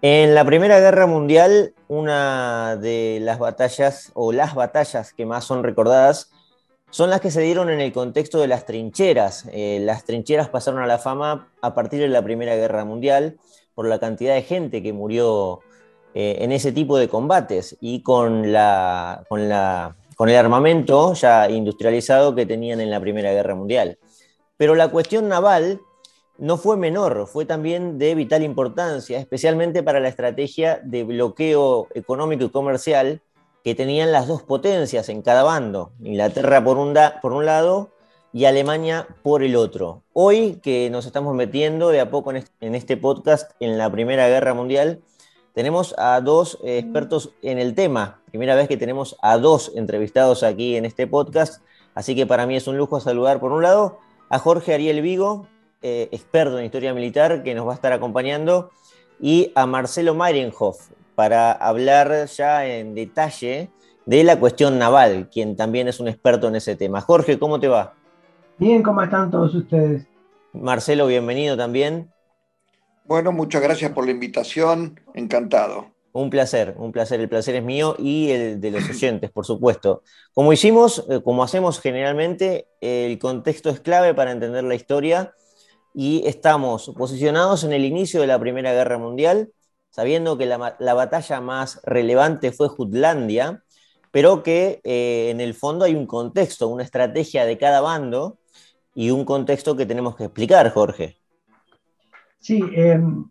En la Primera Guerra Mundial, una de las batallas o las batallas que más son recordadas son las que se dieron en el contexto de las trincheras. Eh, las trincheras pasaron a la fama a partir de la Primera Guerra Mundial por la cantidad de gente que murió eh, en ese tipo de combates y con, la, con, la, con el armamento ya industrializado que tenían en la Primera Guerra Mundial. Pero la cuestión naval no fue menor, fue también de vital importancia, especialmente para la estrategia de bloqueo económico y comercial que tenían las dos potencias en cada bando, Inglaterra por un, por un lado y Alemania por el otro. Hoy que nos estamos metiendo de a poco en este podcast en la Primera Guerra Mundial, tenemos a dos expertos en el tema. Primera vez que tenemos a dos entrevistados aquí en este podcast, así que para mí es un lujo saludar por un lado a Jorge Ariel Vigo, eh, experto en historia militar, que nos va a estar acompañando, y a Marcelo Meirenhoff para hablar ya en detalle de la cuestión naval, quien también es un experto en ese tema. Jorge, ¿cómo te va? Bien, ¿cómo están todos ustedes? Marcelo, bienvenido también. Bueno, muchas gracias por la invitación, encantado. Un placer, un placer. El placer es mío y el de los oyentes, por supuesto. Como hicimos, eh, como hacemos generalmente, el contexto es clave para entender la historia y estamos posicionados en el inicio de la Primera Guerra Mundial, sabiendo que la, batalla más relevante fue Jutlandia, pero que eh, en el fondo hay un contexto, una estrategia de cada bando y un contexto que tenemos que explicar, Jorge. Sí, em,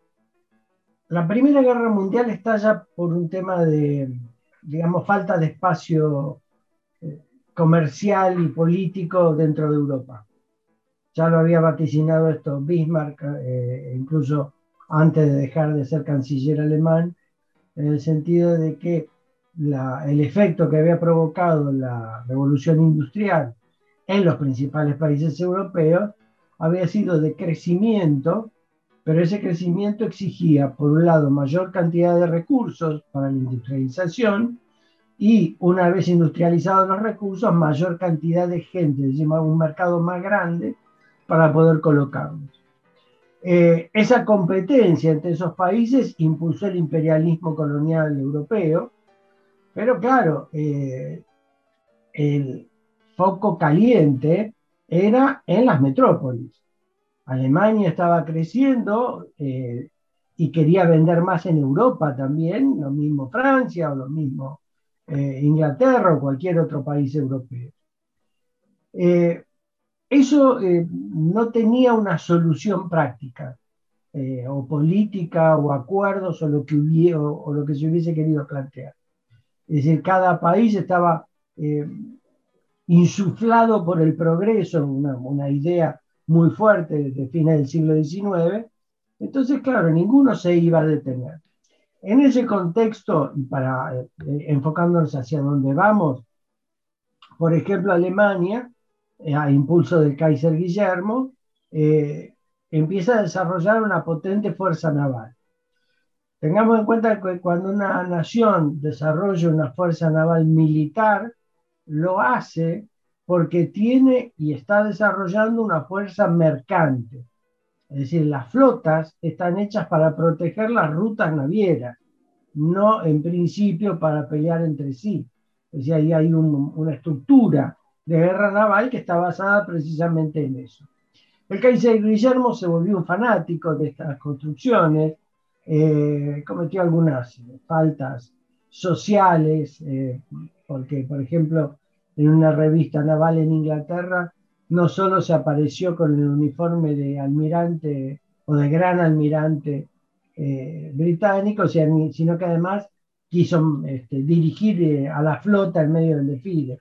la Primera Guerra Mundial estalla por un tema de, digamos, falta de espacio eh, comercial y político dentro de Europa. Ya lo había vaticinado esto Bismarck, eh, incluso antes de dejar de ser canciller alemán, en el sentido de que el efecto que había provocado la revolución industrial en los principales países europeos había sido de crecimiento pero ese crecimiento exigía, por un lado, mayor cantidad de recursos para la industrialización y, una vez industrializados los recursos, mayor cantidad de gente, es decir, un mercado más grande para poder colocarlos. Eh, esa competencia entre esos países impulsó el imperialismo colonial europeo, pero claro, eh, el foco caliente era en las metrópolis. Alemania estaba creciendo eh, y quería vender más en Europa también, lo mismo Francia o lo mismo Inglaterra o cualquier otro país europeo. Eh, eso no tenía una solución práctica, o política, o acuerdos, o lo, que se hubiese querido plantear. Es decir, cada país estaba insuflado por el progreso, una, idea muy fuerte desde fines del siglo XIX. Entonces, claro, ninguno se iba a detener. En ese contexto, para eh, enfocándonos hacia dónde vamos, por ejemplo, Alemania, eh, a impulso del Kaiser Guillermo, eh, empieza a desarrollar una potente fuerza naval. Tengamos en cuenta que cuando una nación desarrolla una fuerza naval militar, lo hace porque tiene y está desarrollando una fuerza mercante. Es decir, las flotas están hechas para proteger las rutas navieras, no en principio para pelear entre sí. Es decir, ahí hay una estructura de guerra naval que está basada precisamente en eso. El Kaiser Guillermo se volvió un fanático de estas construcciones, eh, cometió algunas faltas sociales, eh, porque, por ejemplo, en una revista naval en Inglaterra, no solo se apareció con el uniforme de almirante o de gran almirante eh, británico, sino que además quiso este, dirigir a la flota en medio del desfile.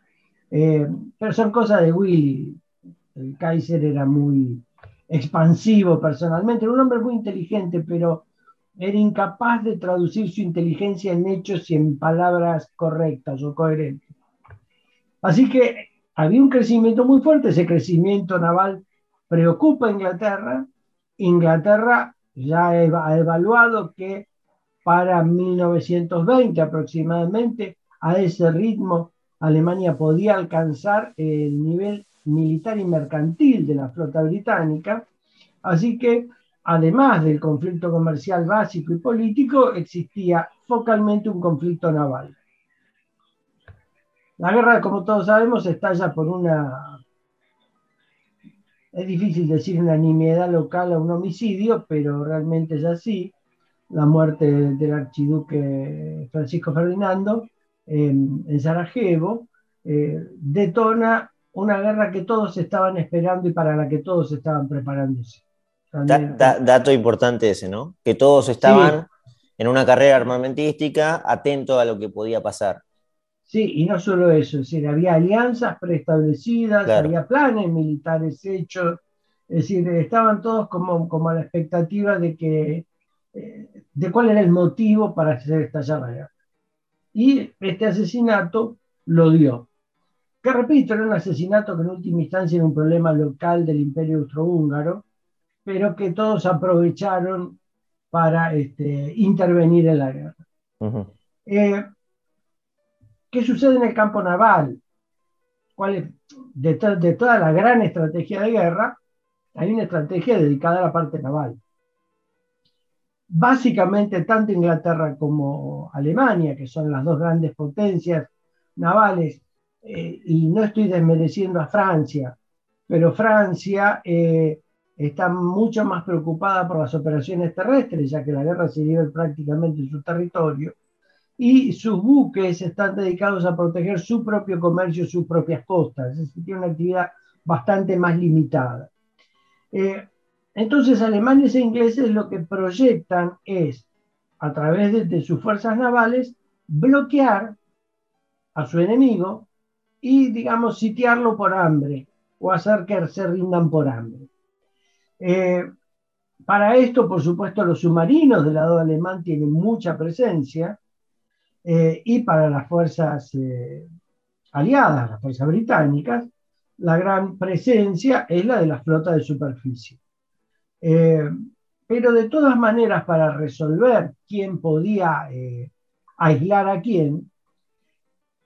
Eh, pero son cosas de Willy. El Kaiser era muy expansivo personalmente, era un hombre muy inteligente, pero era incapaz de traducir su inteligencia en hechos y en palabras correctas o coherentes. Así que había un crecimiento muy fuerte, ese crecimiento naval preocupa a Inglaterra. Inglaterra ya ha evaluado que para 1920 aproximadamente, a ese ritmo, Alemania podía alcanzar el nivel militar y mercantil de la flota británica. Así que además del conflicto comercial básico y político, existía focalmente un conflicto naval. La guerra, como todos sabemos, estalla por una... Es difícil decir una nimiedad local a un homicidio, pero realmente es así. La muerte del archiduque Francisco Ferdinando en, Sarajevo eh, detona una guerra que todos estaban esperando y para la que todos estaban preparándose. dato importante ese, ¿no? Que todos estaban en una carrera armamentística, atentos a lo que podía pasar. Sí, y no solo eso, es decir, había alianzas preestablecidas, había planes militares hechos, es decir, estaban todos como, como a la expectativa de que eh, de cuál era el motivo para hacer estallar la guerra. Y este asesinato lo dio. Que repito, era un asesinato que en última instancia era un problema local del imperio austrohúngaro, pero que todos aprovecharon para este, intervenir en la guerra. ¿Qué sucede en el campo naval? ¿Cuál de, de toda la gran estrategia de guerra, hay una estrategia dedicada a la parte naval. Básicamente, tanto Inglaterra como Alemania, que son las dos grandes potencias navales, eh, y no estoy desmereciendo a Francia, pero Francia eh, está mucho más preocupada por las operaciones terrestres, ya que la guerra se lleva prácticamente en su territorio, y sus buques están dedicados a proteger su propio comercio, sus propias costas, es decir, tiene una actividad bastante más limitada. Eh, entonces, alemanes e ingleses lo que proyectan es, a través de, sus fuerzas navales, bloquear a su enemigo y, digamos, sitiarlo por hambre o hacer que se rindan por hambre. Eh, para esto, por supuesto, los submarinos del lado alemán tienen mucha presencia eh, y para las fuerzas eh, aliadas, las fuerzas británicas, la gran presencia es la de la flota de superficie. Eh, pero de todas maneras, para resolver quién podía aislar a quién,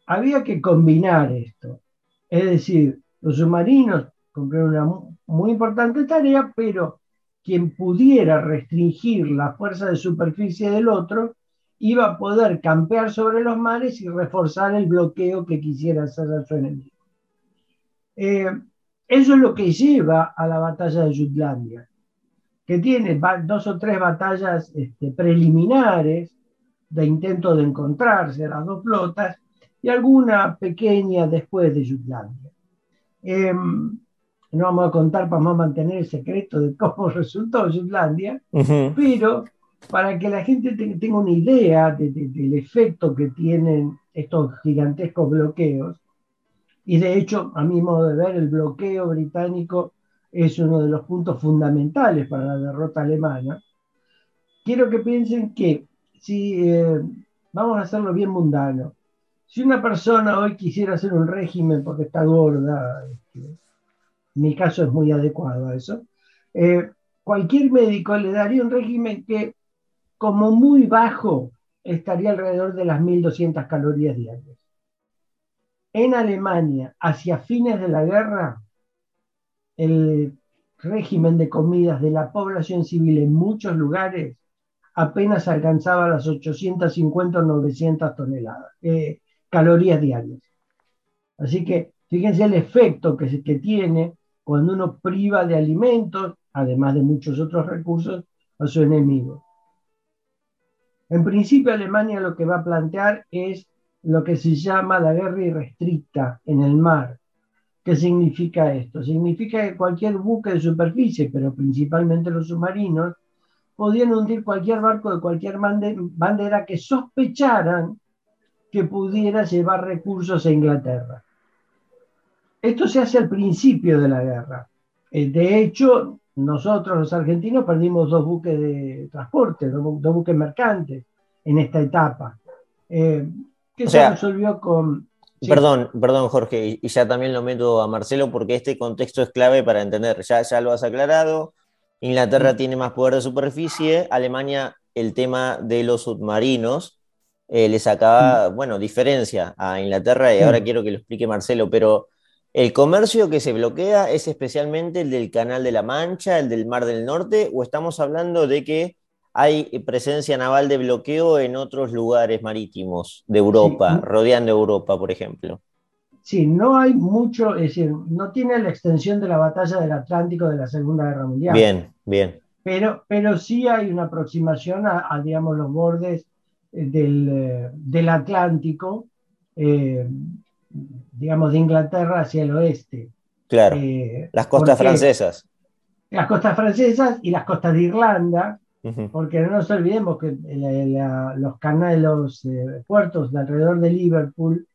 había que combinar esto. Es decir, los submarinos cumplieron una muy importante tarea, pero quien pudiera restringir la fuerza de superficie del otro iba a poder campear sobre los mares y reforzar el bloqueo que quisiera hacer a su enemigo. Eh, eso es lo que lleva a la batalla de Jutlandia, que tiene dos o tres batallas este, preliminares de intento de encontrarse las dos flotas y alguna pequeña después de Jutlandia. Em, no vamos a contar para mantener el secreto de cómo resultó Jutlandia, pero para que la gente tenga una idea del efecto que tienen estos gigantescos bloqueos. Y de hecho, a mi modo de ver, el bloqueo británico es uno de los puntos fundamentales para la derrota alemana. Quiero que piensen que si eh, vamos a hacerlo bien mundano, si una persona hoy quisiera hacer un régimen porque está gorda, este, mi caso es muy adecuado a eso, eh, cualquier médico le daría un régimen que como muy bajo estaría alrededor de las 1.200 calorías diarias. En Alemania, hacia fines de la guerra, el régimen de comidas de la población civil en muchos lugares apenas alcanzaba las 850 o 900 toneladas, eh, calorías diarias. Así que fíjense el efecto que, que tiene cuando uno priva de alimentos, además de muchos otros recursos, a su enemigo. En principio, Alemania lo que va a plantear es lo que se llama la guerra irrestricta en el mar. ¿Qué significa esto? Significa que cualquier buque de superficie, pero principalmente los submarinos, podían hundir cualquier barco de cualquier bandera que sospecharan que pudiera llevar recursos a Inglaterra. Esto se hace al principio de la guerra. Eh, de hecho, nosotros los argentinos perdimos dos buques de transporte, dos, buques mercantes en esta etapa. Eh, que se resolvió con... Perdón, perdón Jorge, y ya también lo meto a Marcelo porque este contexto es clave para entender, ya, ya lo has aclarado, Inglaterra tiene más poder de superficie, Alemania el tema de los submarinos eh, le sacaba, bueno, diferencia a Inglaterra y ahora quiero que lo explique Marcelo, pero ¿El comercio que se bloquea es especialmente el del Canal de la Mancha, el del Mar del Norte, o estamos hablando de que hay presencia naval de bloqueo en otros lugares marítimos de Europa, rodeando Europa, por ejemplo? Sí, no hay mucho, es decir, no tiene la extensión de la batalla del Atlántico de la Segunda Guerra Mundial. Bien, bien. Pero, pero sí hay una aproximación a, digamos, los bordes eh, del, eh, del Atlántico, eh, digamos, de Inglaterra hacia el oeste. Claro. las costas francesas. Las costas francesas y las costas de Irlanda, porque no nos olvidemos que los canales, los puertos de alrededor de Liverpool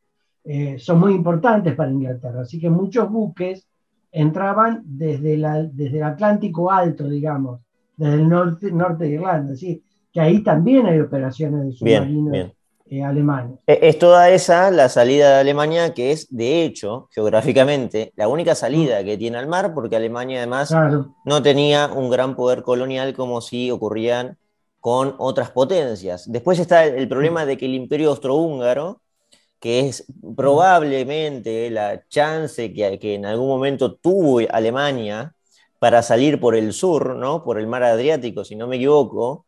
eh, son muy importantes para Inglaterra. Así que muchos buques entraban desde, la, desde el Atlántico Alto, digamos, desde el norte, norte de Irlanda. Así que ahí también hay operaciones de submarinos eh, alemanes. E, es toda esa la salida de Alemania, que es, de hecho, geográficamente, la única salida que tiene al mar, porque Alemania además no tenía un gran poder colonial como si ocurrían con otras potencias. Después está el problema de que el imperio austrohúngaro, que es probablemente la chance que, que, en algún momento tuvo Alemania para salir por el sur, ¿no? por el mar Adriático, si no me equivoco,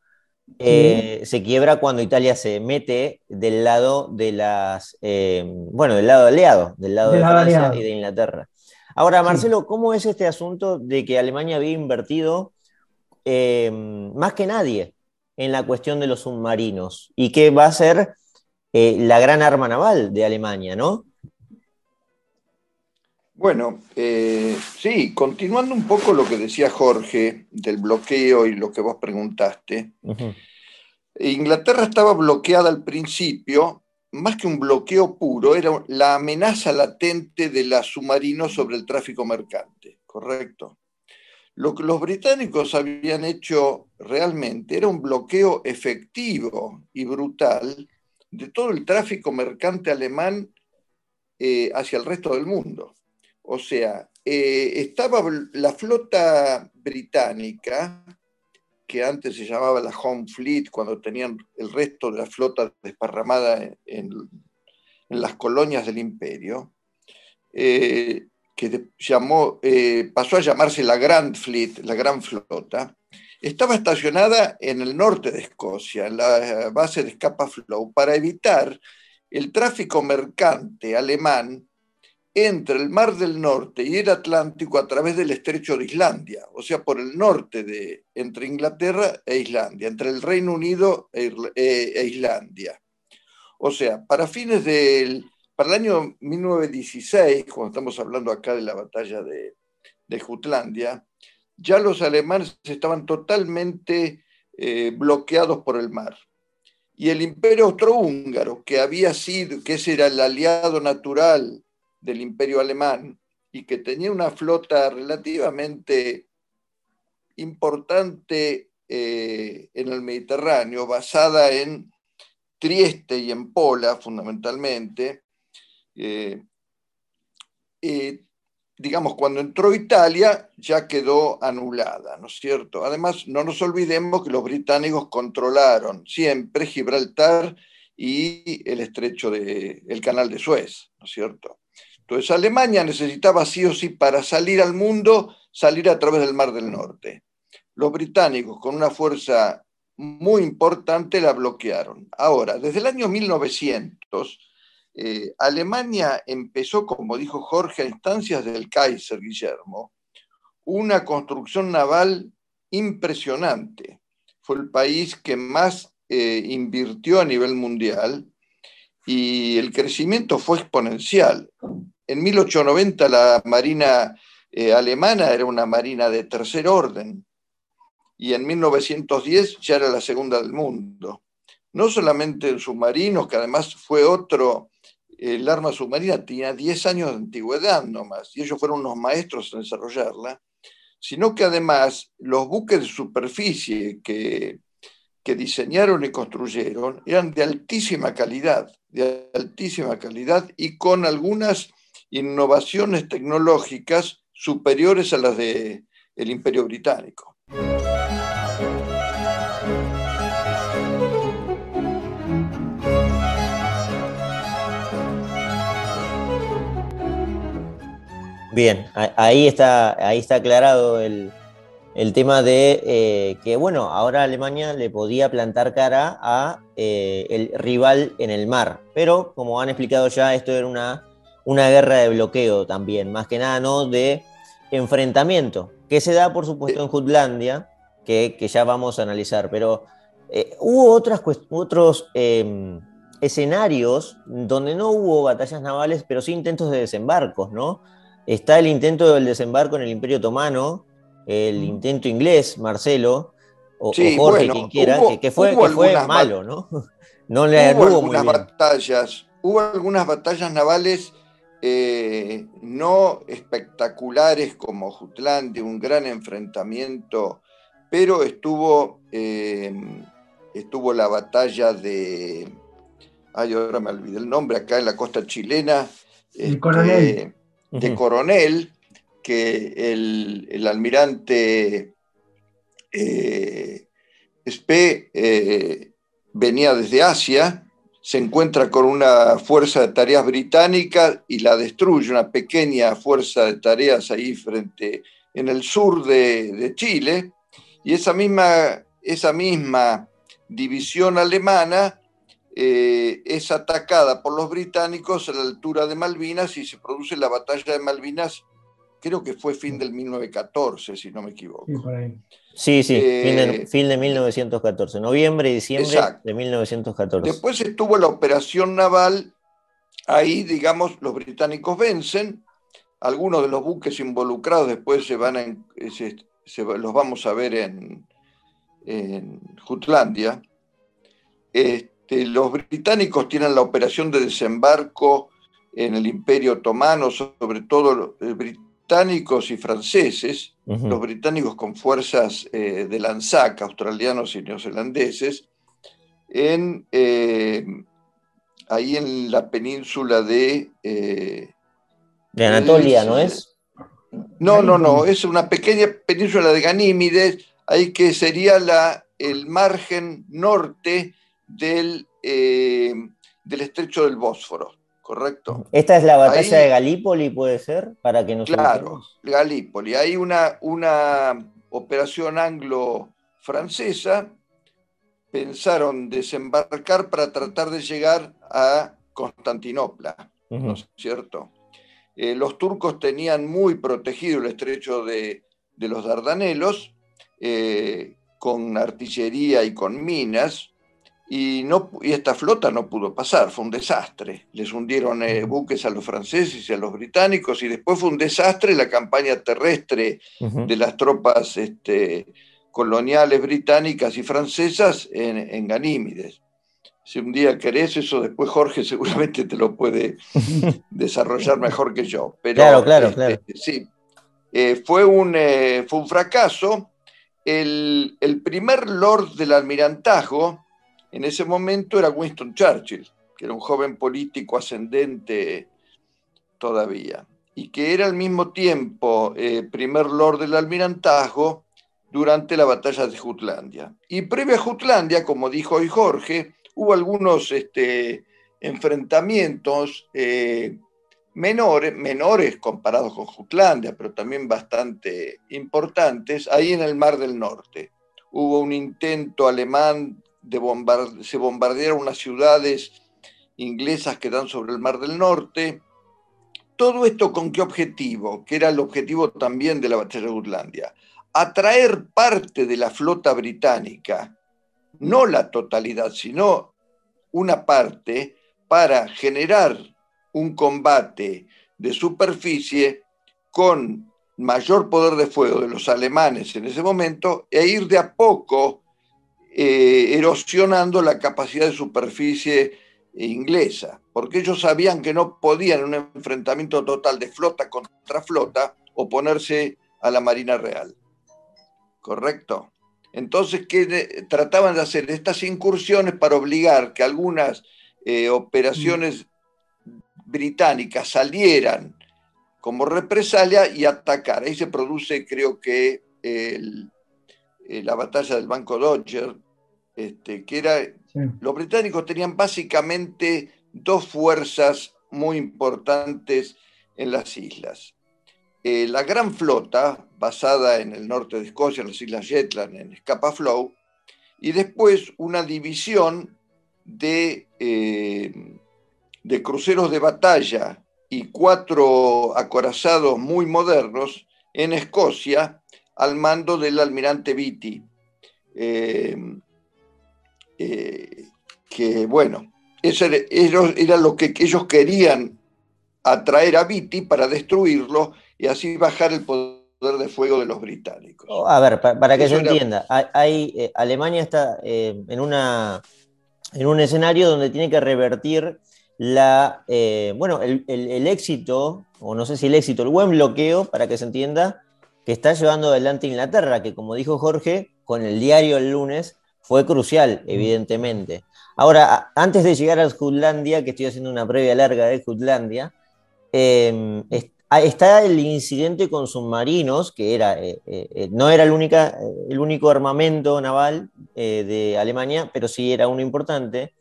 eh, se quiebra cuando Italia se mete del lado de las, eh, bueno, del lado aliado, del lado de, Francia y de Inglaterra. Ahora, Marcelo, ¿cómo es este asunto de que Alemania había invertido eh, más que nadie en la cuestión de los submarinos y qué va a ser la gran arma naval de Alemania, ¿no? Bueno, eh, sí, continuando un poco lo que decía Jorge del bloqueo y lo que vos preguntaste, Inglaterra estaba bloqueada al principio, más que un bloqueo puro, era la amenaza latente de la submarino sobre el tráfico mercante, ¿correcto? Lo que los británicos habían hecho realmente era un bloqueo efectivo y brutal de todo el tráfico mercante alemán eh, hacia el resto del mundo. O sea, eh, estaba la flota británica, que antes se llamaba la Home Fleet, cuando tenían el resto de la flota desparramada en, las colonias del imperio, eh, que llamó, pasó a llamarse la Grand Fleet, la Gran Flota, estaba estacionada en el norte de Escocia, en la base de Scapa Flow, para evitar el tráfico mercante alemán entre el Mar del Norte y el Atlántico a través del estrecho de Islandia, o sea, por el norte de entre Inglaterra e Islandia, entre el Reino Unido e, e, e Islandia. O sea, para fines del para el año 1916, cuando estamos hablando acá de la batalla de, de Jutlandia, ya los alemanes estaban totalmente eh, bloqueados por el mar. Y el imperio austrohúngaro, que había sido, que ese era el aliado natural del imperio alemán y que tenía una flota relativamente importante eh, en el Mediterráneo, basada en Trieste y en Pola fundamentalmente, eh, digamos, cuando entró Italia ya quedó anulada, ¿no es cierto? Además, no nos olvidemos que los británicos controlaron siempre Gibraltar y el estrecho de canal de Suez, ¿no es cierto? Entonces Alemania necesitaba sí o sí para salir al mundo salir a través del Mar del Norte. Los británicos con una fuerza muy importante la bloquearon. Ahora, desde el año 1900 eh, Alemania empezó, como dijo Jorge, a instancias del Kaiser Guillermo, una construcción naval impresionante. Fue el país que más eh, invirtió a nivel mundial y el crecimiento fue exponencial. En 1890 la Marina eh, alemana era una marina de tercer orden y en 1910 ya era la segunda del mundo. No solamente en submarinos, que además fue otro el arma submarina tenía 10 años de antigüedad nomás, y ellos fueron unos maestros en desarrollarla, sino que además los buques de superficie que, que diseñaron y construyeron eran de altísima calidad, de altísima calidad y con algunas innovaciones tecnológicas superiores a las del el Imperio Británico. Bien, ahí está, ahí está aclarado el, tema de eh, que, bueno, ahora Alemania le podía plantar cara a eh, el rival en el mar, pero como han explicado ya, esto era una, una guerra de bloqueo también, más que nada no de enfrentamiento, que se da, por supuesto, en Jutlandia, que, ya vamos a analizar, pero eh, hubo otras, otros em, escenarios donde no hubo batallas navales, pero sí intentos de desembarcos, ¿no? Está el intento del desembarco en el Imperio Otomano, el intento inglés, Marcelo, o, Jorge, quien quiera, que, fue, malo, ¿no? No le hubo algunas batallas, hubo algunas batallas navales eh, no espectaculares como Jutlandia, un gran enfrentamiento, pero estuvo, eh, estuvo la batalla de, ay, ahora me olvidé el nombre, acá en la costa chilena, este, coronel. de Coronel, que el, almirante eh, Spe eh, venía desde Asia, se encuentra con una fuerza de tareas británica y la destruye, una pequeña fuerza de tareas ahí frente, en el sur de, Chile, y esa misma, esa misma división alemana eh, es atacada por los británicos a la altura de Malvinas y se produce la batalla de Malvinas, creo que fue fin del 1914, si no me equivoco. Sí, eh, fin, de, 1914, noviembre y diciembre de 1914. Después estuvo la operación naval, ahí, digamos, los británicos vencen, algunos de los buques involucrados después se van a, los vamos a ver en, en Jutlandia. Este, los británicos tienen la operación de desembarco en el Imperio Otomano, sobre todo el británicos y franceses, los británicos con fuerzas eh, de Lanzac, australianos y neozelandeses, en, eh, ahí en la península de... Eh, de Anatolia, ¿no es? No, no, no, es una pequeña península de Ganímides, ahí que sería la, el margen norte del, del estrecho del Bósforo. ¿Correcto? Esta es la batalla de Galípoli, puede ser, para que nos Claro, Galípoli. Hay una, una operación anglo-francesa, pensaron desembarcar para tratar de llegar a Constantinopla, ¿no es cierto? Eh, los turcos tenían muy protegido el estrecho de, los Dardanelos, eh, con artillería y con minas, y, no, y esta flota no pudo pasar, fue un desastre. Les hundieron eh, buques a los franceses y a los británicos y después fue un desastre la campaña terrestre de las tropas este, coloniales británicas y francesas en, en, Ganímides. Si un día querés eso, después Jorge seguramente te lo puede desarrollar mejor que yo. Pero, claro, claro, claro. Este, sí, eh, fue, un, eh, fue un fracaso. El, el primer lord del almirantazgo, en ese momento era Winston Churchill, que era un joven político ascendente todavía, y que era al mismo tiempo eh, primer lord del almirantazgo durante la batalla de Jutlandia. Y previo a Jutlandia, como dijo hoy Jorge, hubo algunos este, enfrentamientos eh, menores, menores comparados con Jutlandia, pero también bastante importantes, ahí en el Mar del Norte. Hubo un intento alemán se bombardearon unas ciudades inglesas que dan sobre el Mar del Norte. Todo esto con qué objetivo, que era el objetivo también de la batalla de Jutlandia, atraer parte de la flota británica, no la totalidad, sino una parte, para generar un combate de superficie con mayor poder de fuego de los alemanes en ese momento e ir de a poco eh, erosionando la capacidad de superficie inglesa, porque ellos sabían que no podían en un enfrentamiento total de flota contra flota oponerse a la Marina Real. ¿Correcto? Entonces, ¿qué trataban de hacer? Estas incursiones para obligar que algunas eh, operaciones británicas salieran como represalia y atacar. Ahí se produce, creo que, eh, la batalla del Banco Dodger, este, que era, los británicos tenían básicamente dos fuerzas muy importantes en las islas. la gran flota, basada en el norte de Escocia, en las Islas Shetland, en Scapa Flow, y después una división de, de cruceros de batalla y cuatro acorazados muy modernos en Escocia al mando del almirante Beatty. Que bueno, eso era, lo que ellos querían atraer a Viti para destruirlo y así bajar el poder de fuego de los británicos. Oh, a ver, para, que se entienda, hay, eh, Alemania está eh, en, una, en un escenario donde tiene que revertir la, eh, bueno, el, éxito, o no sé si el éxito, el buen bloqueo, para que se entienda, que está llevando adelante Inglaterra, que como dijo Jorge, con el diario el lunes, fue crucial, evidentemente. Ahora, antes de llegar a Jutlandia, que estoy haciendo una previa larga de Jutlandia, em, ah, está el incidente con submarinos, que era, eh, eh, eh, no era el, única, el único armamento naval de Alemania, pero sí era uno importante.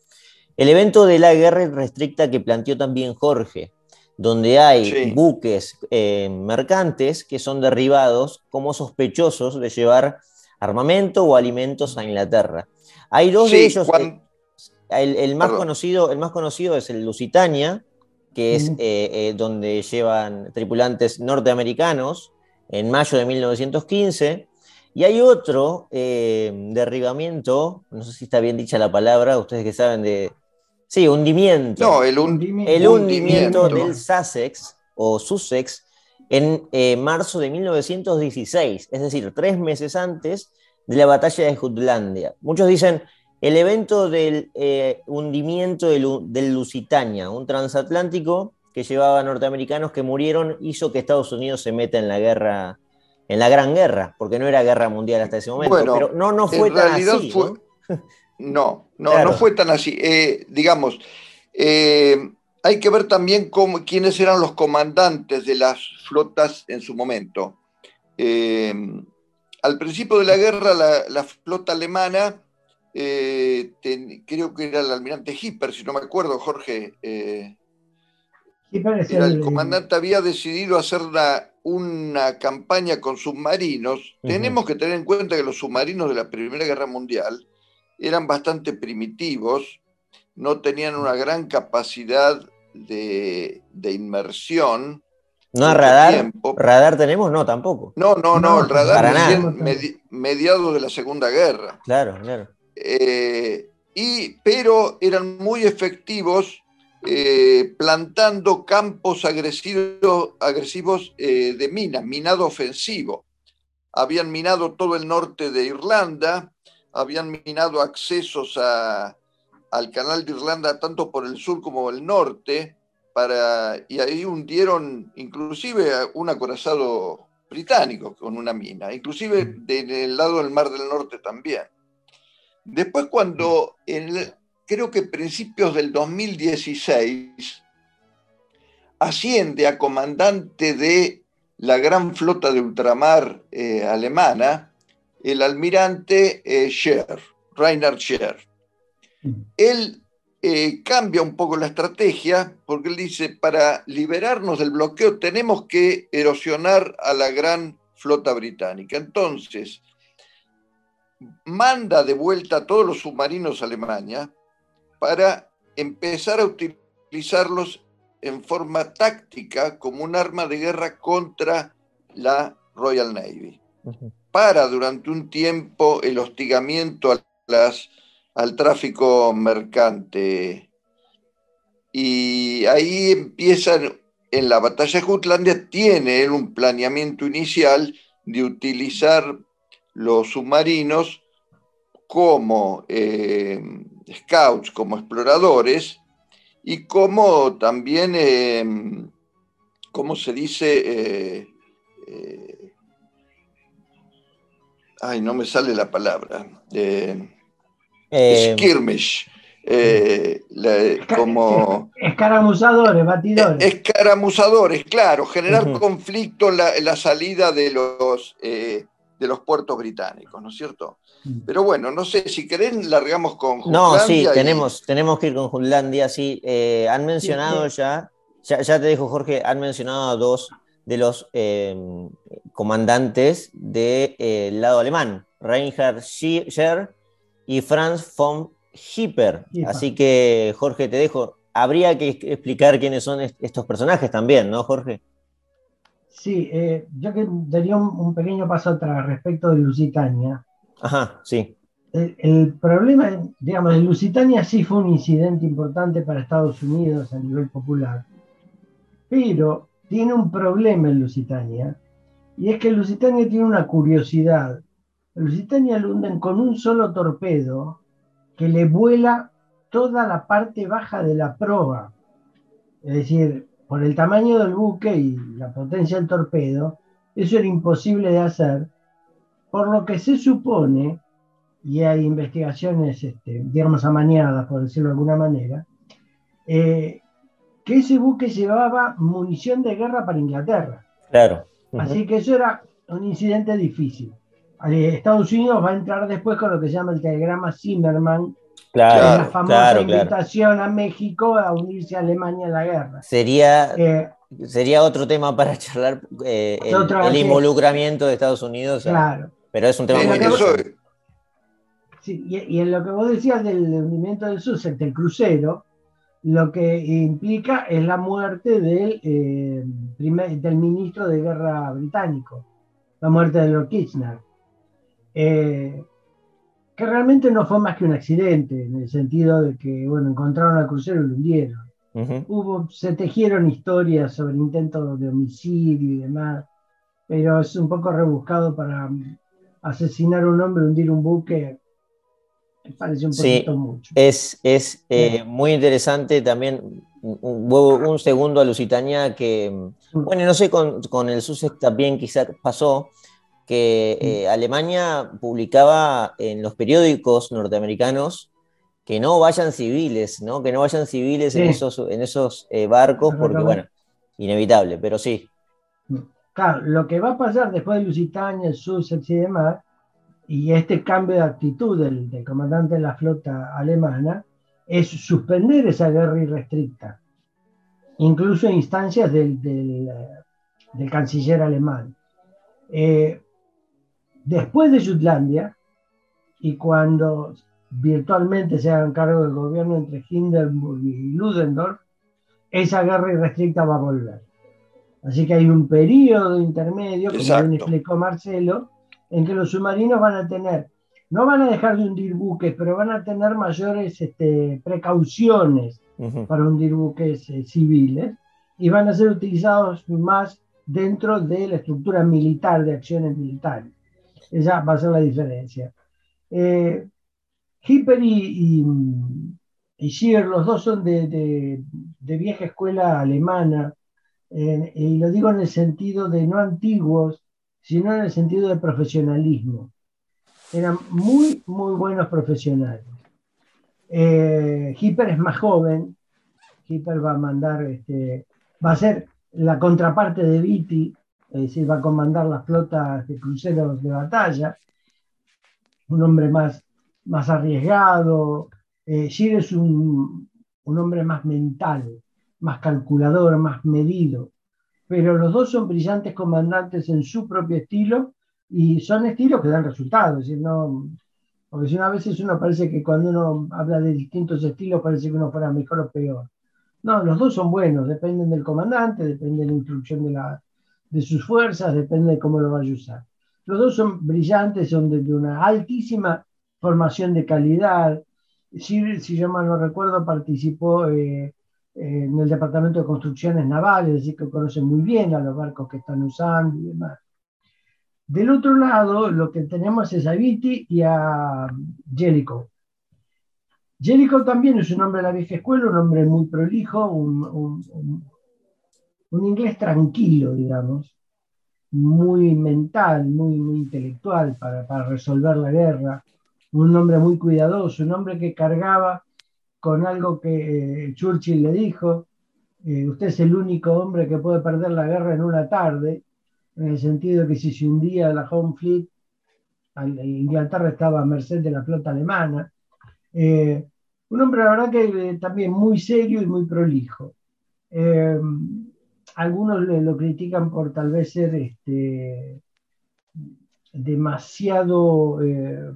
El evento de la guerra restricta que planteó también Jorge, donde hay buques mercantes que son derribados como sospechosos de llevar armamento o alimentos a Inglaterra. Hay dos de ellos. El, más conocido, el más conocido es el Lusitania, que es eh, eh, donde llevan tripulantes norteamericanos en mayo de 1915. Y hay otro eh, derribamiento, no sé si está bien dicha la palabra, ustedes que saben de... Sí, hundimiento. No, el, hundimiento. el hundimiento del Sussex o Sussex en marzo de 1916, es decir, tres meses antes de la batalla de Jutlandia. Muchos dicen, el evento del eh, hundimiento del, Lusitania, un transatlántico que llevaba norteamericanos que murieron, hizo que Estados Unidos se meta en la guerra, en la Gran Guerra, porque no era guerra mundial hasta ese momento. pero no, no fue tan así. ¿no? no, no, fue tan así. Eh, digamos, eh, hay que ver también cómo, quiénes eran los comandantes de las flotas en su momento. al principio de la guerra, la flota alemana eh, creo que era el almirante Hipper, si no me acuerdo, Jorge. Eh, el, comandante había decidido hacer una, campaña con submarinos. Tenemos que tener en cuenta que los submarinos de la Primera Guerra Mundial eran bastante primitivos, no tenían una gran capacidad de, inmersión. ¿No radar? ¿Radar tenemos? No, tampoco. No, no, no, el radar mediado de la Segunda Guerra. Claro, claro. Eh, y, pero eran muy efectivos eh, plantando campos agresivos, agresivos eh, de minas, minado ofensivo. Habían minado todo el norte de Irlanda, habían minado accesos al canal de Irlanda tanto por el sur como el norte, para, y ahí hundieron inclusive un acorazado británico con una mina, inclusive del lado del Mar del Norte también. Después cuando, en, creo que principios del 2016, asciende a comandante de la gran flota de ultramar eh, alemana, el almirante eh, Scher, Reinhard Scher. Él eh, cambia un poco la estrategia porque él dice, para liberarnos del bloqueo tenemos que erosionar a la gran flota británica. Entonces, manda de vuelta a todos los submarinos a Alemania para empezar a utilizarlos en forma táctica como un arma de guerra contra la Royal Navy. Para durante un tiempo el hostigamiento a las, al tráfico mercante. Y ahí empiezan, en la batalla de Jutlandia, tiene un planeamiento inicial de utilizar los submarinos como eh, scouts, como exploradores, y como también, eh, ¿cómo se dice? Eh, ay, no me sale la palabra. Skirmish. como escaramuzadores, batidores. Escaramuzadores, claro, generar conflicto en la, salida de los de los puertos británicos, ¿no es cierto? Mm. Pero bueno, no sé, si querés largamos con Jutlandia. No, sí, tenemos, tenemos que ir con Jutlandia, sí. Eh, han mencionado Ya, ya, te dejo Jorge, han mencionado a dos de los comandantes del lado alemán, Reinhard Scheer y Franz von Hipper. Así que, Jorge, te dejo. Habría que explicar quiénes son estos personajes también, ¿no, Jorge? Sí, eh, yo que daría un, pequeño paso atrás respecto de Lusitania. Ajá, sí. El, problema, digamos, de Lusitania sí fue un incidente importante para Estados Unidos a nivel popular, pero tiene un problema en Lusitania, y es que Lusitania tiene una curiosidad. Lusitania lo hunden con un solo torpedo que le vuela toda la parte baja de la proa. Es decir, por el tamaño del buque y la potencia del torpedo, eso era imposible de hacer, por lo que se supone, y hay investigaciones, este, digamos, amañadas, por decirlo de alguna manera, eh, que ese buque llevaba munición de guerra para Inglaterra. Claro. Así que eso era un incidente difícil. Eh, Estados Unidos va a entrar después con lo que se llama el telegrama Zimmerman, Claro, la famosa invitación a México a unirse a Alemania en la guerra. Sería, eh, sería otro tema para charlar eh, el, involucramiento de Estados Unidos. Claro. Pero es un tema muy interesante. Sí, y, en lo que vos decías del hundimiento del Sussex, del crucero, lo que implica es la muerte del, eh, del ministro de guerra británico, la muerte de Lord Kitchener que realmente no fue más que un accidente, en el sentido de que, bueno, encontraron al crucero y lo hundieron. Hubo, se tejieron historias sobre intentos de homicidio y demás, pero es un poco rebuscado para asesinar a un hombre, hundir un buque. Me parece un poquito mucho. Es, es eh, muy interesante también. Hubo un segundo a Lusitania que, mm. bueno, no sé, con, con el Sussex también quizás pasó, que eh, Alemania publicaba en los periódicos norteamericanos que no vayan civiles, ¿no? Que no vayan civiles en esos, en esos eh, barcos, porque, bueno, inevitable, pero sí. Claro, lo que va a pasar después de Lusitania, el Sussex y demás, y este cambio de actitud del, comandante de la flota alemana, es suspender esa guerra irrestricta, incluso en instancias del, del, del canciller alemán. Eh, Después de Jutlandia, y cuando virtualmente se hagan cargo del gobierno entre Hindenburg y Ludendorff, esa guerra irrestricta va a volver. Así que hay un periodo intermedio, como bien explicó Marcelo, en que los submarinos van a tener, no van a dejar de hundir buques, pero van a tener mayores este, precauciones para hundir buques eh, civiles y van a ser utilizados más dentro de la estructura militar de acciones militares. Esa va a ser la diferencia. Eh, Hipper y, y, los dos son de, vieja escuela alemana, y lo digo en el sentido de no antiguos, sino en el sentido de profesionalismo. Eran muy, muy buenos profesionales. Eh, Hipper es más joven, Hipper va a mandar, este, va a ser la contraparte de Vitti, es decir, va a comandar las flotas de cruceros de batalla, un hombre más, más arriesgado. Eh, es un, hombre más mental, más calculador, más medido, pero los dos son brillantes comandantes en su propio estilo y son estilos que dan resultados. no, porque si una veces uno parece que cuando uno habla de distintos estilos parece que uno fuera mejor o peor. No, los dos son buenos, dependen del comandante, depende de la instrucción de la, de sus fuerzas, depende de cómo lo vaya a usar. Los dos son brillantes, son de, una altísima formación de calidad. Si, si yo mal no recuerdo, participó eh, en el Departamento de Construcciones Navales, así que conocen muy bien a los barcos que están usando y demás. Del otro lado, lo que tenemos es a Viti y a Jellicoe. Jellicoe también es un hombre de la vieja escuela, un hombre muy prolijo, un, un inglés tranquilo, digamos, muy mental, muy, muy intelectual para, para, resolver la guerra, un hombre muy cuidadoso, un hombre que cargaba con algo que eh, Churchill le dijo, eh, usted es el único hombre que puede perder la guerra en una tarde, en el sentido de que si se hundía la Home Fleet, Inglaterra estaba a merced de la flota alemana. Eh, un hombre, la verdad, que también muy serio y muy prolijo algunos lo, critican por tal vez ser este, demasiado, eh,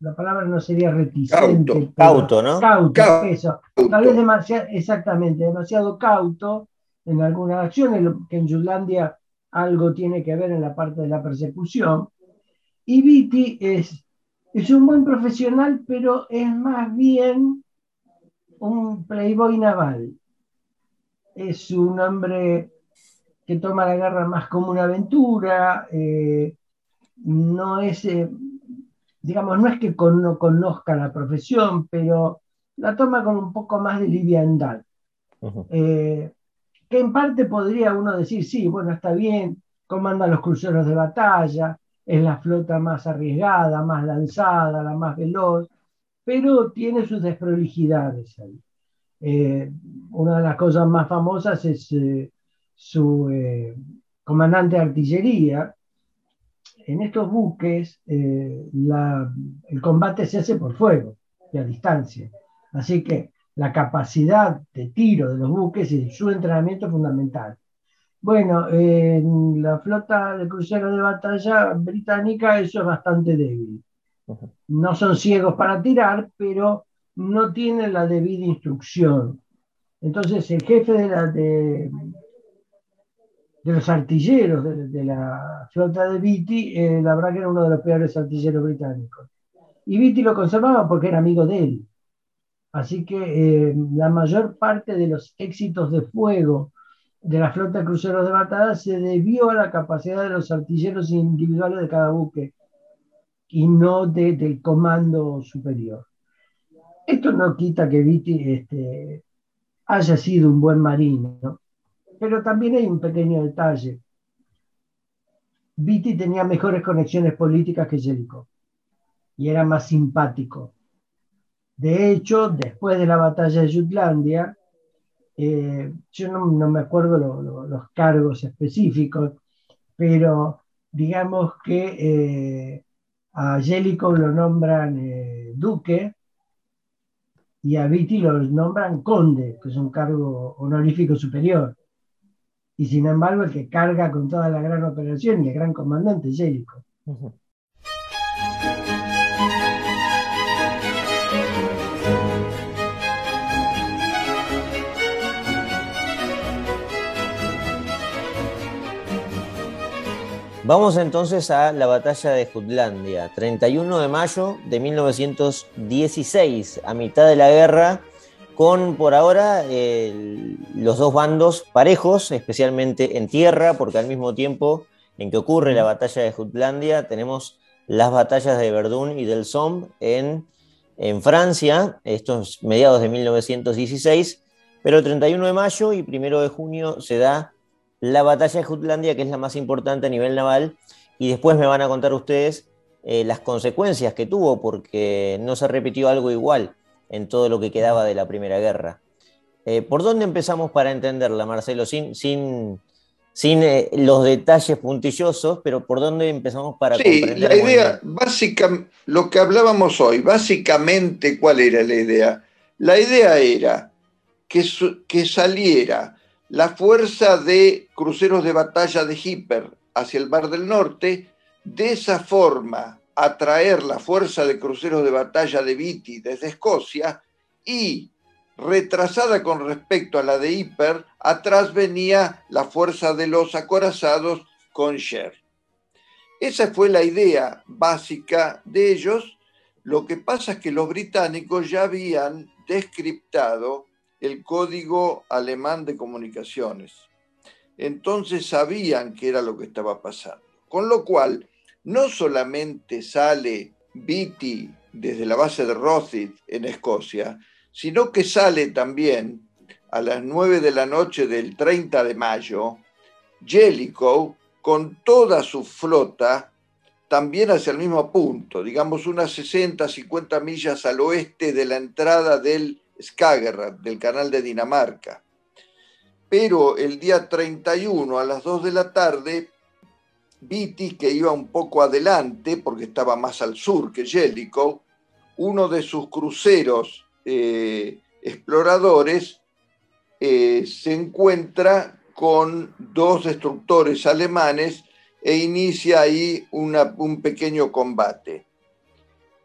la palabra no sería reticente. Cauto, ¿no? Cauto, eso. Tal vez demasiado, exactamente, demasiado cauto en algunas acciones, que en Jutlandia algo tiene que ver en la parte de la persecución. Y Viti es, es un buen profesional, pero es más bien un playboy naval. Es un hombre que toma la guerra más como una aventura, eh, no es, eh, digamos, no es que no conozca la profesión, pero la toma con un poco más de liviandad. Eh, que en parte podría uno decir, sí, bueno, está bien, comanda los cruceros de batalla, es la flota más arriesgada, más lanzada, la más veloz, pero tiene sus desprolijidades ahí. Eh, una de las cosas más famosas es su comandante de artillería, en estos buques eh, el combate se hace por fuego y a distancia. Así que la capacidad de tiro de los buques y su entrenamiento es fundamental. Bueno, en la flota de cruceros de batalla británica eso es bastante débil. No son ciegos para tirar, pero no tienen la debida instrucción. Entonces el jefe de, de, de los artilleros de, la flota de Vitti, eh, la verdad que era uno de los peores artilleros británicos. Y Vitti lo conservaba porque era amigo de él. Así que eh, la mayor parte de los éxitos de fuego de la flota de cruceros de batalla se debió a la capacidad de los artilleros individuales de cada buque y no del comando superior. Esto no quita que Vitti este, haya sido un buen marino, pero también hay un pequeño detalle. Vitti tenía mejores conexiones políticas que Jellicoe y era más simpático. De hecho, después de la batalla de Jutlandia, eh, yo no, me acuerdo los cargos específicos, pero digamos que eh, a Jellicoe lo nombran eh, duque y a Vitti lo nombran conde, que es un cargo honorífico superior y sin embargo el que carga con toda la gran operación y el gran comandante Jellicoe. Vamos entonces a la batalla de Jutlandia, 31 de mayo de 1916, a mitad de la guerra con por ahora los dos bandos parejos, especialmente en tierra, porque al mismo tiempo en que ocurre la batalla de Jutlandia tenemos las batallas de Verdún y del Somme en, en Francia, estos mediados de 1916, pero el 31 de mayo y 1 de junio se da la batalla de Jutlandia, que es la más importante a nivel naval, y después me van a contar ustedes eh, las consecuencias que tuvo, porque no se repitió algo igual en todo lo que quedaba de la Primera Guerra. Eh, ¿Por dónde empezamos para entenderla, Marcelo? Sin, sin, sin eh, los detalles puntillosos, pero ¿por dónde empezamos para sí, La idea, básicamente, lo que hablábamos hoy, básicamente, ¿cuál era la idea? La idea era que, que saliera la fuerza de cruceros de batalla de Hipper hacia el Mar del Norte, de esa forma atraer la fuerza de cruceros de batalla de Beatty desde Escocia y retrasada con respecto a la de Hipper, atrás venía la fuerza de los acorazados con Sher. Esa fue la idea básica de ellos. Lo que pasa es que los británicos ya habían descriptado el código alemán de comunicaciones. Entonces sabían qué era lo que estaba pasando. Con lo cual, no solamente sale Beatty desde la base de Rothit en Escocia, sino que sale también a las 9 de la noche del 30 de mayo Jellicoe con toda su flota también hacia el mismo punto, digamos unas 60, 50 millas al oeste de la entrada del Skagerrak, del canal de Dinamarca. Pero el día 31 a las 2 de la tarde Beatty, que iba un poco adelante porque estaba más al sur que Jellicoe, uno de sus cruceros eh, exploradores eh, se encuentra con dos destructores alemanes e inicia ahí un pequeño combate,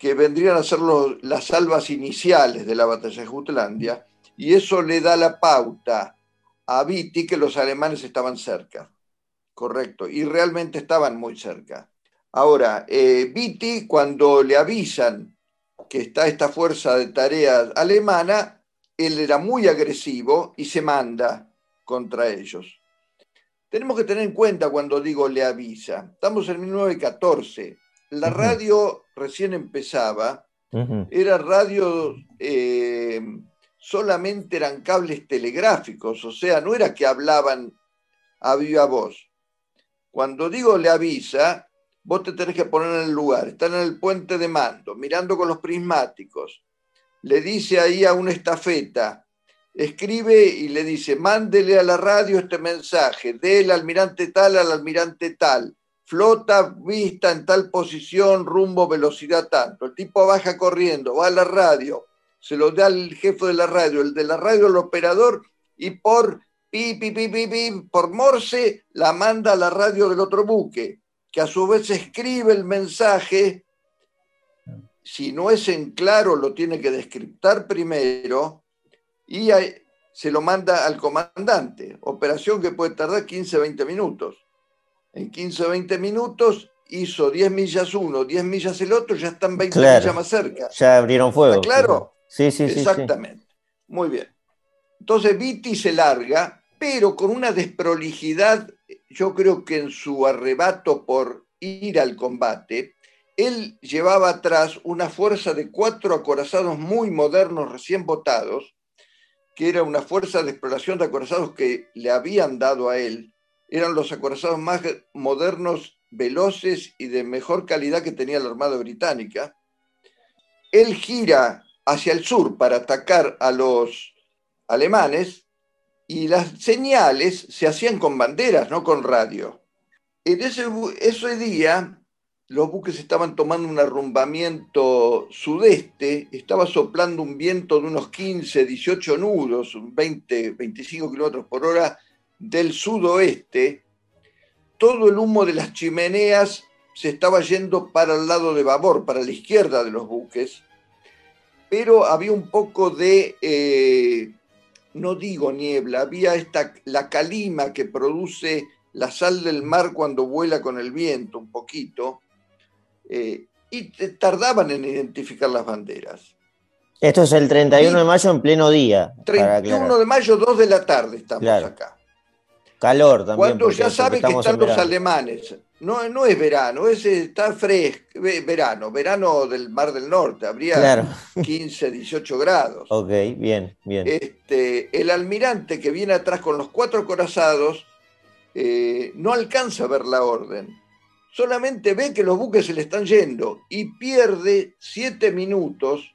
que vendrían a ser las salvas iniciales de la batalla de Jutlandia, y eso le da la pauta a Vitti que los alemanes estaban cerca, correcto, y realmente estaban muy cerca. Ahora, eh, Vitti, cuando le avisan que está esta fuerza de tarea alemana, él era muy agresivo y se manda contra ellos. Tenemos que tener en cuenta cuando digo le avisa. Estamos en 1914. La radio recién empezaba. Era radio, eh, solamente eran cables telegráficos, o sea, no era que hablaban a viva voz. Cuando digo le avisa, vos te tenés que poner en el lugar. Están en el puente de mando, mirando con los prismáticos. Le dice ahí a una estafeta, escribe y le dice, mándele a la radio este mensaje, del almirante tal al almirante tal, flota vista en tal posición, rumbo, velocidad tanto. El tipo baja corriendo, va a la radio, se lo da al jefe de la radio, el de la radio al operador y por pi, por Morse la manda a la radio del otro buque, que a su vez escribe el mensaje. Si no es en claro, lo tiene que descriptar primero y se lo manda al comandante. Operación que puede tardar 15, 20 minutos. En 15, 20 minutos hizo 10 millas uno, 10 millas el otro, ya están 20 millas más cerca. Ya abrieron fuego. claro? Sí, sí, sí. Exactamente. Muy bien. Entonces Viti se larga, pero con una desprolijidad, yo creo que en su arrebato por ir al combate, él llevaba atrás una fuerza de cuatro acorazados muy modernos, recién votados, que era una fuerza de exploración de acorazados que le habían dado a él, eran los acorazados más modernos, veloces y de mejor calidad que tenía la Armada Británica. Él gira hacia el sur para atacar a los alemanes y las señales se hacían con banderas, no con radio. En ese, ese día los buques estaban tomando un arrumbamiento sudeste, estaba soplando un viento de unos 15, 18 nudos, 20, 25 kilómetros por hora del sudoeste. Todo el humo de las chimeneas se estaba yendo para el lado de babor, para la izquierda de los buques, pero había un poco de, eh, no digo niebla, había esta, la calima que produce la sal del mar cuando vuela con el viento, un poquito eh, y tardaban en identificar las banderas. Esto es el 31 de mayo en pleno día. 31 de mayo, 2 de la tarde estamos acá. Calor también. Cuando ya saben que están los alemanes. No, no es verano, es, está fresco, verano, verano del Mar del Norte, habría 15, 18 grados. Ok, bien, bien. Este, el almirante que viene atrás con los cuatro corazados eh, no alcanza a ver la orden solamente ve que los buques se le están yendo y pierde siete minutos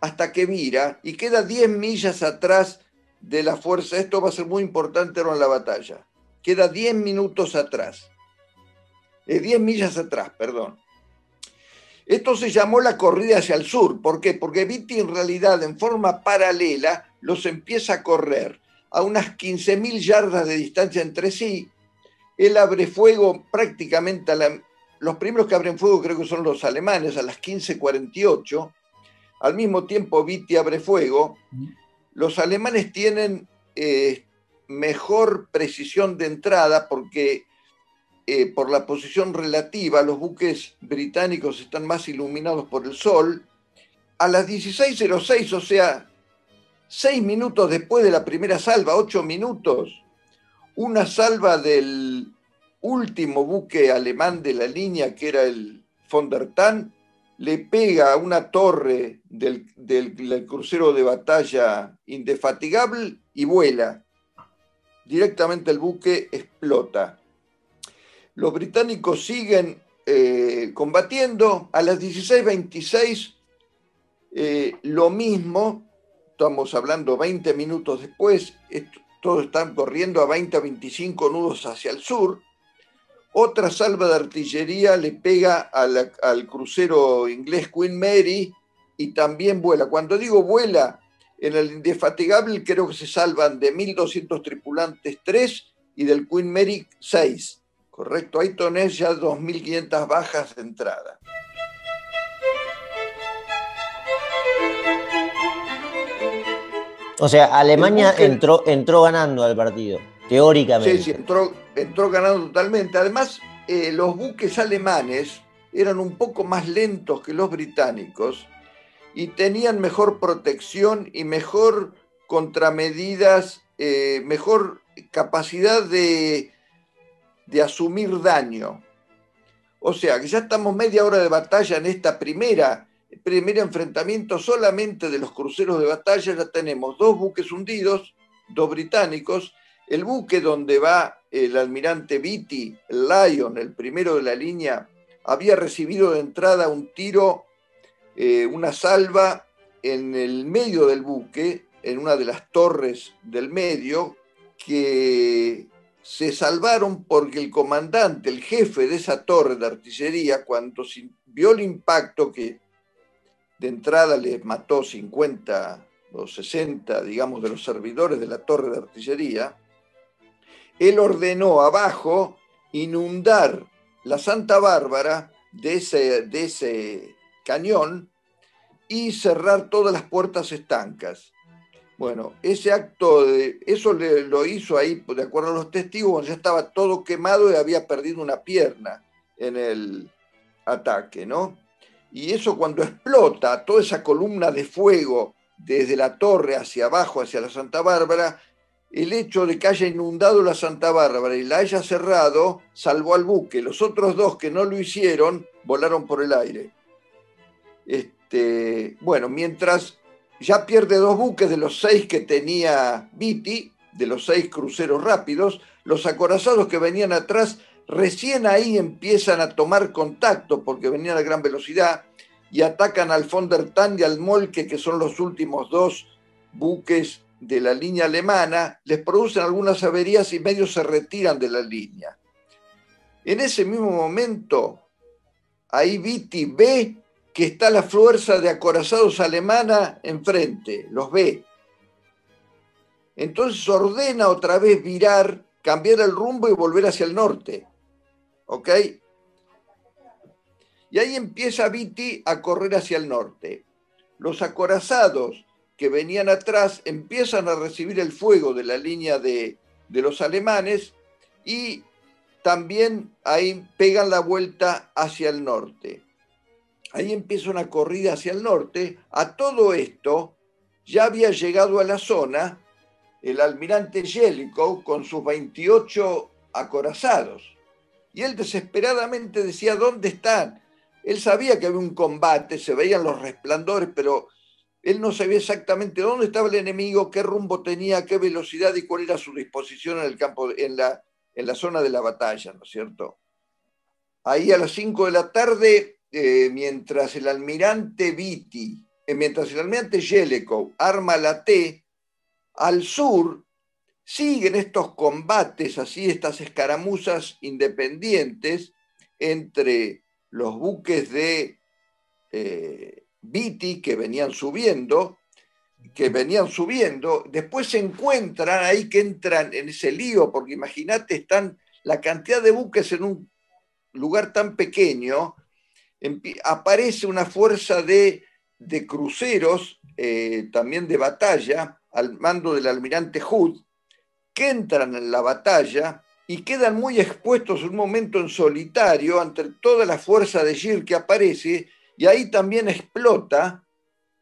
hasta que vira y queda 10 millas atrás de la fuerza. Esto va a ser muy importante en la batalla. Queda 10 minutos atrás. Eh, 10 millas atrás, perdón. Esto se llamó la corrida hacia el sur. ¿Por qué? Porque Vitti en realidad en forma paralela los empieza a correr a unas 15.000 yardas de distancia entre sí él abre fuego prácticamente a la... Los primeros que abren fuego creo que son los alemanes a las 15.48. Al mismo tiempo Vitti abre fuego. Los alemanes tienen eh, mejor precisión de entrada porque eh, por la posición relativa los buques británicos están más iluminados por el sol. A las 16.06, o sea, seis minutos después de la primera salva, ocho minutos, una salva del último buque alemán de la línea, que era el von der Tann, le pega a una torre del, crucero de batalla indefatigable y vuela. Directamente el buque explota. Los británicos siguen eh, combatiendo. A las 16.26, eh, lo mismo, estamos hablando 20 minutos después, todos están corriendo a 20 a 25 nudos hacia el sur. Otra salva de artillería le pega al crucero inglés Queen Mary y también vuela. Cuando digo vuela, en el indefatigable creo que se salvan de 1.200 tripulantes tres y y del Queen Mary 6. Correcto, ahí tenés ya 2.500 bajas de entrada. O sea, Alemania entró, entró ganando al partido, teóricamente. Sí, sí, entró, entró ganando totalmente. Además, eh, los buques alemanes eran un poco más lentos que los británicos y tenían mejor protección y mejor contramedidas, eh, mejor capacidad de, de asumir daño. O sea, que ya estamos media hora de batalla en esta primera, primer enfrentamiento solamente de los cruceros de batalla. Ya tenemos dos buques hundidos, dos británicos, el buque donde va el almirante Beatty, el Lion, el primero de la línea, había recibido de entrada un tiro, eh, una salva en el medio del buque, en una de las torres del medio, que se salvaron porque el comandante, el jefe de esa torre de artillería, cuando vio el impacto que de entrada le mató 50 o 60, digamos, de los servidores de la torre de artillería, él ordenó abajo inundar la Santa Bárbara de ese, de ese cañón y cerrar todas las puertas estancas. Bueno, ese acto, de, eso lo hizo ahí, de acuerdo a los testigos, ya estaba todo quemado y había perdido una pierna en el ataque, ¿no? Y eso cuando explota toda esa columna de fuego desde la torre hacia abajo, hacia la Santa Bárbara, el hecho de que haya inundado la Santa Bárbara y la haya cerrado salvó al buque. Los otros dos que no lo hicieron volaron por el aire. Este, bueno, mientras ya pierde dos buques de los seis que tenía Viti, de los seis cruceros rápidos, los acorazados que venían atrás recién ahí empiezan a tomar contacto porque venían a gran velocidad y atacan al Fondertan y al Molke, que son los últimos dos buques de la línea alemana, les producen algunas averías y medio se retiran de la línea. En ese mismo momento, ahí Viti ve que está la fuerza de acorazados alemana enfrente, los ve. Entonces ordena otra vez virar, cambiar el rumbo y volver hacia el norte. ¿Ok? Y ahí empieza Viti a correr hacia el norte. Los acorazados que venían atrás empiezan a recibir el fuego de la línea de, de los alemanes y también ahí pegan la vuelta hacia el norte. Ahí empieza una corrida hacia el norte. A todo esto ya había llegado a la zona el almirante Jellicoe con sus 28 acorazados. Y él desesperadamente decía, ¿dónde están? Él sabía que había un combate, se veían los resplandores, pero él no sabía exactamente dónde estaba el enemigo, qué rumbo tenía, qué velocidad y cuál era su disposición en el campo, en la, zona de la batalla, ¿no es cierto? Ahí a las 5 de la tarde eh, mientras el almirante Viti, eh, mientras el almirante Jellicoe arma la T, al sur siguen estos combates, así estas escaramuzas independientes entre los buques de eh, Viti que venían subiendo, que venían subiendo, después se encuentran ahí que entran en ese lío, porque imagínate, están la cantidad de buques en un lugar tan pequeño, aparece una fuerza de, cruceros, eh, también de batalla, al mando del almirante Hood, que entran en la batalla y quedan muy expuestos un momento en solitario ante toda la fuerza de Gir que aparece, y ahí también explota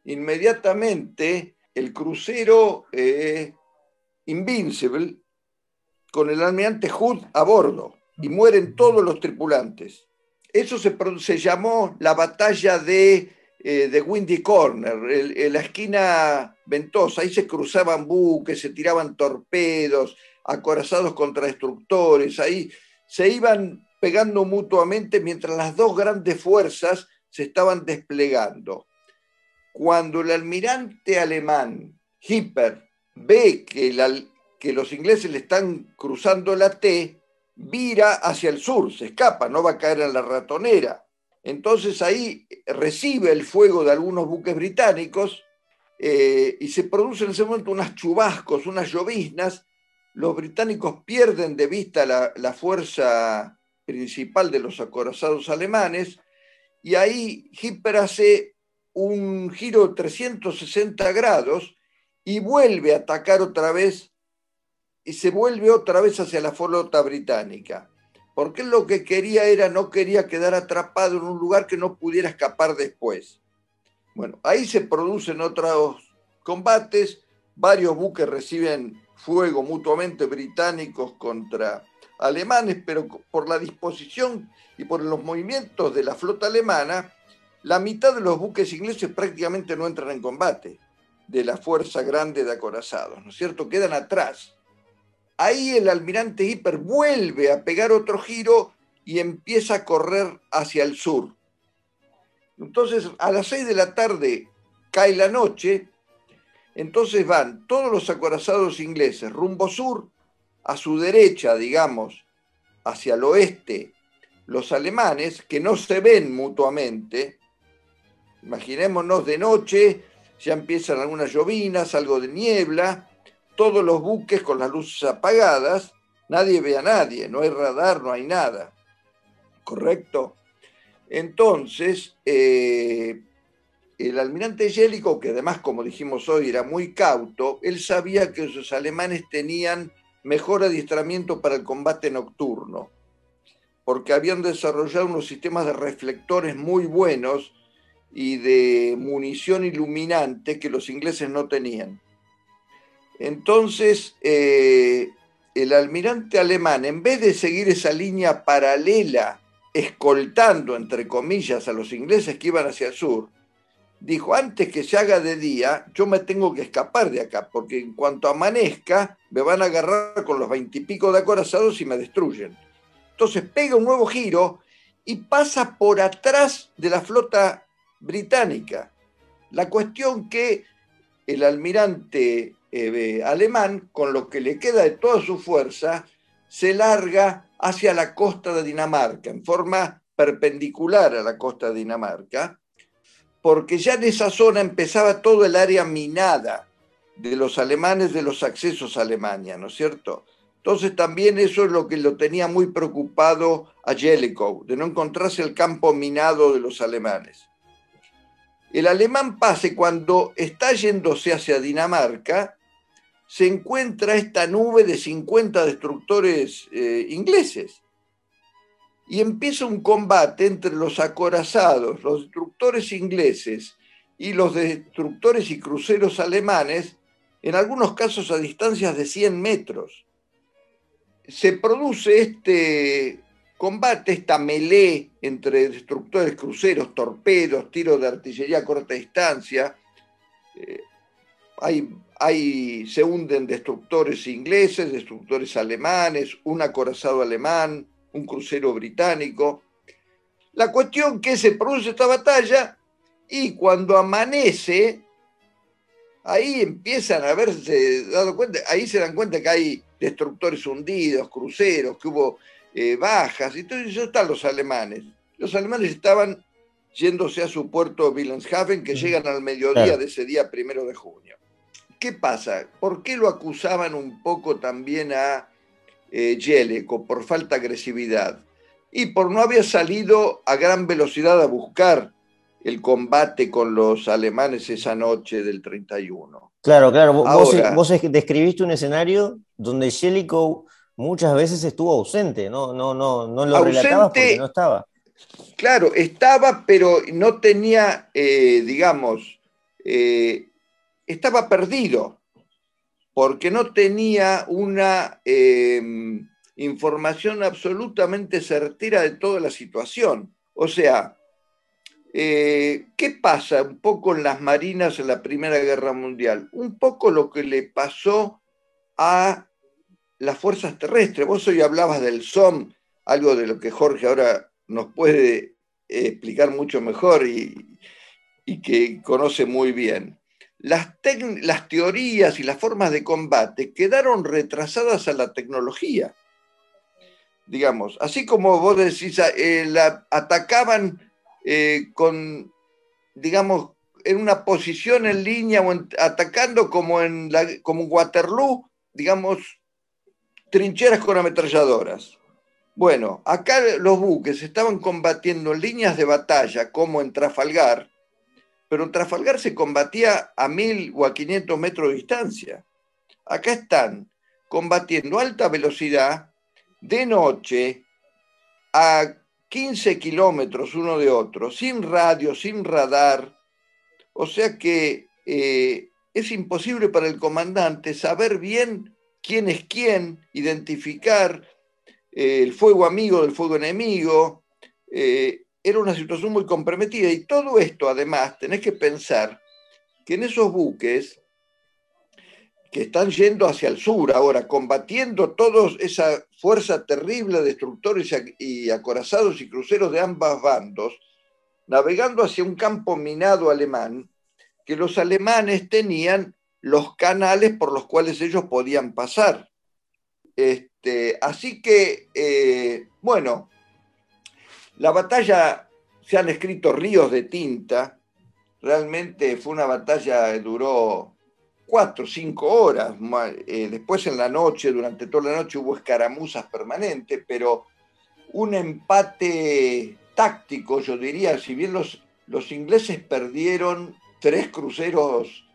inmediatamente el crucero eh, Invincible con el almirante Hood a bordo, y mueren todos los tripulantes. Eso se, llamó la batalla de, eh, Windy Corner, la esquina ventosa. Ahí se cruzaban buques, se tiraban torpedos, acorazados contra destructores. Ahí se iban pegando mutuamente mientras las dos grandes fuerzas se estaban desplegando. Cuando el almirante alemán Hipper ve que, los ingleses le están cruzando la T, vira hacia el sur, se escapa, no va a caer en la ratonera. Entonces ahí recibe el fuego de algunos buques británicos eh, y se producen en ese momento unas chubascos, unas lloviznas los británicos pierden de vista la, fuerza principal de los acorazados alemanes y ahí Hipper hace un giro de 360 grados y vuelve a atacar otra vez y se vuelve otra vez hacia la flota británica. Porque lo que quería era, no quería quedar atrapado en un lugar que no pudiera escapar después. Bueno, ahí se producen otros combates, varios buques reciben fuego mutuamente británicos contra alemanes, pero por la disposición y por los movimientos de la flota alemana, la mitad de los buques ingleses prácticamente no entran en combate de la fuerza grande de acorazados, ¿no es cierto? Quedan atrás. Ahí el almirante Hipper vuelve a pegar otro giro y empieza a correr hacia el sur. Entonces, a las seis de la tarde cae la noche, entonces van todos los acorazados ingleses rumbo sur, a su derecha, digamos, hacia el oeste, los alemanes, que no se ven mutuamente. Imaginémonos de noche, ya empiezan algunas llovinas, algo de niebla, todos los buques con las luces apagadas, nadie ve a nadie, no hay radar, no hay nada. ¿Correcto? Entonces, eh, el almirante Jellicoe, que además, como dijimos hoy, era muy cauto, él sabía que los alemanes tenían mejor adiestramiento para el combate nocturno, porque habían desarrollado unos sistemas de reflectores muy buenos y de munición iluminante que los ingleses no tenían. Entonces, eh, el almirante alemán, en vez de seguir esa línea paralela, escoltando, entre comillas, a los ingleses que iban hacia el sur, dijo, antes que se haga de día, yo me tengo que escapar de acá, porque en cuanto amanezca, me van a agarrar con los veintipico de acorazados y me destruyen. Entonces pega un nuevo giro y pasa por atrás de la flota británica. La cuestión que el almirante eh, alemán, con lo que le queda de toda su fuerza, se larga hacia la costa de Dinamarca, en forma perpendicular a la costa de Dinamarca, porque ya en esa zona empezaba todo el área minada de los alemanes, de los accesos a Alemania, ¿no es cierto? Entonces también eso es lo que lo tenía muy preocupado a Jellicoe, de no encontrarse el campo minado de los alemanes. El alemán pase cuando está yéndose hacia Dinamarca, se encuentra esta nube de 50 destructores eh, ingleses y empieza un combate entre los acorazados, los destructores ingleses y los destructores y cruceros alemanes, en algunos casos a distancias de 100 metros. Se produce este combate, esta melee entre destructores, cruceros, torpedos, tiros de artillería a corta distancia. Eh, hay, hay, se hunden destructores ingleses, destructores alemanes, un acorazado alemán, un crucero británico. La cuestión que se produce esta batalla y cuando amanece, ahí empiezan a haberse dado cuenta, ahí se dan cuenta que hay destructores hundidos, cruceros, que hubo eh, bajas, y entonces ya están los alemanes. Los alemanes estaban yéndose a su puerto Wilhelmshaven, que llegan al mediodía de ese día primero de junio. ¿Qué pasa? ¿Por qué lo acusaban un poco también a eh, por falta de agresividad y por no haber salido a gran velocidad a buscar el combate con los alemanes esa noche del 31. Claro, claro. vos, describiste un escenario donde Jellicoe muchas veces estuvo ausente, no, no, no, no lo relatabas porque no estaba. Claro, estaba, pero no tenía, eh, digamos, eh, estaba perdido porque no tenía una em, información absolutamente certera de toda la situación. O sea, eh, ¿qué pasa un poco en las marinas en la Primera Guerra Mundial? Un poco lo que le pasó a las fuerzas terrestres. Vos hoy hablabas del SOM, algo de lo que Jorge ahora nos puede explicar mucho mejor y que conoce muy bien las, las teorías y las formas de combate quedaron retrasadas a la tecnología. Digamos, así como vos decís, eh, atacaban eh, con, digamos, en una posición en línea o atacando como en, como Waterloo, digamos, trincheras con ametralladoras. Bueno, acá los buques estaban combatiendo en líneas de batalla como en Trafalgar, pero Trafalgar se combatía a mil o a 500 metros de distancia. Acá están combatiendo a alta velocidad de noche a 15 kilómetros uno de otro, sin radio, sin radar. O sea que eh, es imposible para el comandante saber bien quién es quién, identificar eh, el fuego amigo del fuego enemigo. Eh, era una situación muy comprometida y todo esto además tenés que pensar que en esos buques que están yendo hacia el sur ahora, combatiendo toda esa fuerza terrible de destructores y acorazados y cruceros de ambos bandos, navegando hacia un campo minado alemán, que los alemanes tenían los canales por los cuales ellos podían pasar. Este, así que, eh, bueno, la batalla, se han escrito ríos de tinta, realmente fue una batalla que duró cuatro, cinco horas. Eh, después en la noche, durante toda la noche hubo escaramuzas permanentes, pero un empate táctico, yo diría, si bien los, los ingleses perdieron tres cruceros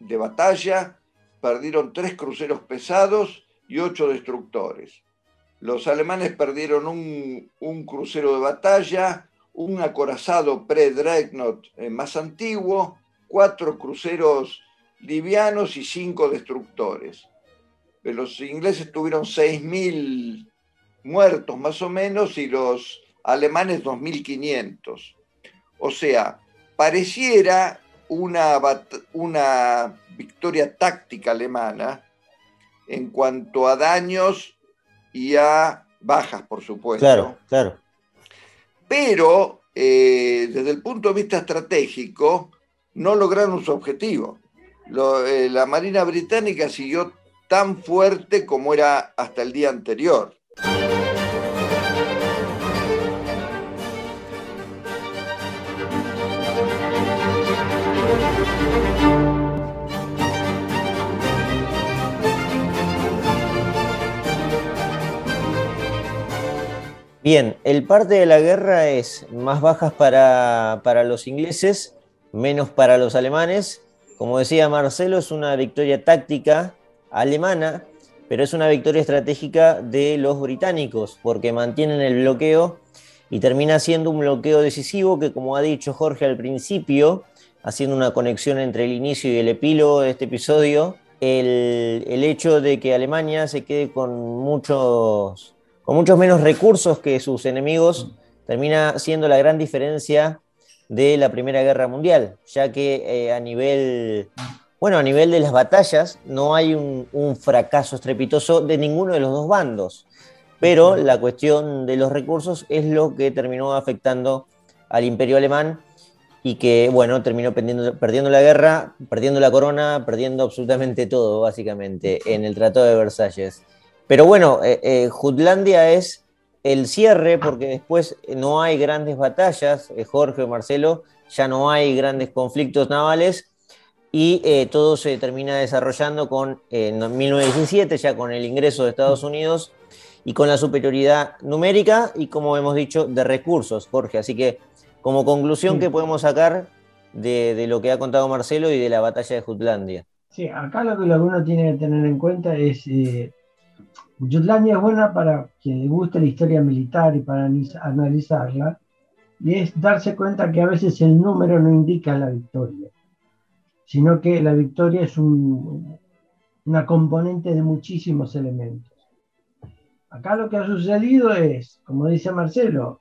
de batalla, perdieron tres cruceros pesados y ocho destructores. Los alemanes perdieron un, crucero de batalla, un acorazado pre-Dreadnought eh, más antiguo, cuatro cruceros livianos y cinco destructores. Los ingleses tuvieron 6.000 muertos más o menos y los alemanes 2.500. O sea, pareciera una victoria táctica alemana en cuanto a daños y a bajas, por supuesto. Claro, claro. Pero eh, desde el punto de vista estratégico, no lograron su objetivo. Eh, la Marina Británica siguió tan fuerte como era hasta el día anterior. Bien, el parte de la guerra es más bajas para, para los ingleses, menos para los alemanes. Como decía Marcelo, es una victoria táctica alemana, pero es una victoria estratégica de los británicos, porque mantienen el bloqueo y termina siendo un bloqueo decisivo que, como ha dicho Jorge al principio, haciendo una conexión entre el inicio y el epílogo de este episodio, el, hecho de que Alemania se quede con muchos, con muchos menos recursos que sus enemigos termina siendo la gran diferencia de la Primera Guerra Mundial, ya que eh, a nivel, bueno, a nivel de las batallas no hay un, fracaso estrepitoso de ninguno de los dos bandos, pero la cuestión de los recursos es lo que terminó afectando al imperio alemán y que, bueno, terminó perdiendo, perdiendo la guerra, perdiendo la corona, perdiendo absolutamente todo, básicamente, en el Tratado de Versalles. Pero bueno, eh, eh, Jutlandia es el cierre, porque después no hay grandes batallas, eh, Jorge o Marcelo, ya no hay grandes conflictos navales y todo se termina desarrollando con, en 1917, ya con el ingreso de Estados Unidos y con la superioridad numérica y, como hemos dicho, de recursos, Jorge. Así que, como conclusión, ¿qué podemos sacar de, lo que ha contado Marcelo y de la batalla de Jutlandia? Sí, acá lo que uno tiene que tener en cuenta es Jutlandia es buena para quien le la historia militar y para analizarla, y es darse cuenta que a veces el número no indica la victoria, sino que la victoria es una componente de muchísimos elementos. Acá lo que ha sucedido es, como dice Marcelo,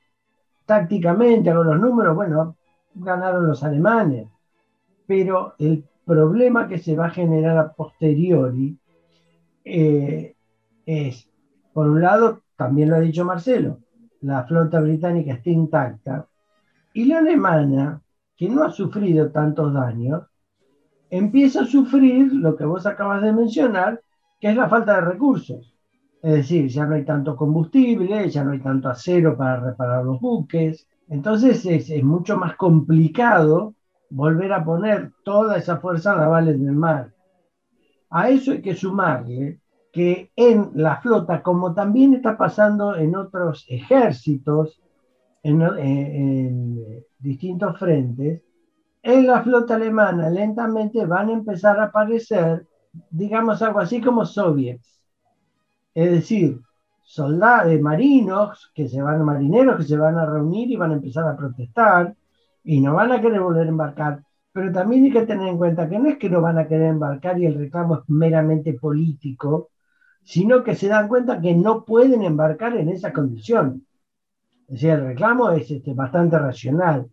tácticamente con los números, bueno, ganaron los alemanes, pero el problema que se va a generar a posteriori eh, es, por un lado, también lo ha dicho Marcelo, la flota británica está intacta y la alemana, que no ha sufrido tantos daños, empieza a sufrir lo que vos acabas de mencionar, que es la falta de recursos. Es decir, ya no hay tanto combustible, ya no hay tanto acero para reparar los buques. Entonces es, es mucho más complicado volver a poner toda esa fuerza naval en el mar. A eso hay que sumarle que en la flota, como también está pasando en otros ejércitos, en, distintos frentes, en la flota alemana lentamente van a empezar a aparecer, digamos algo así como soviets. Es decir, soldados, marinos, que se van, marineros que se van a reunir y van a empezar a protestar y no van a querer volver a embarcar. Pero también hay que tener en cuenta que no es que no van a querer embarcar y el reclamo es meramente político, sino que se dan cuenta que no pueden embarcar en esa condición. Es decir, el reclamo es este, bastante racional,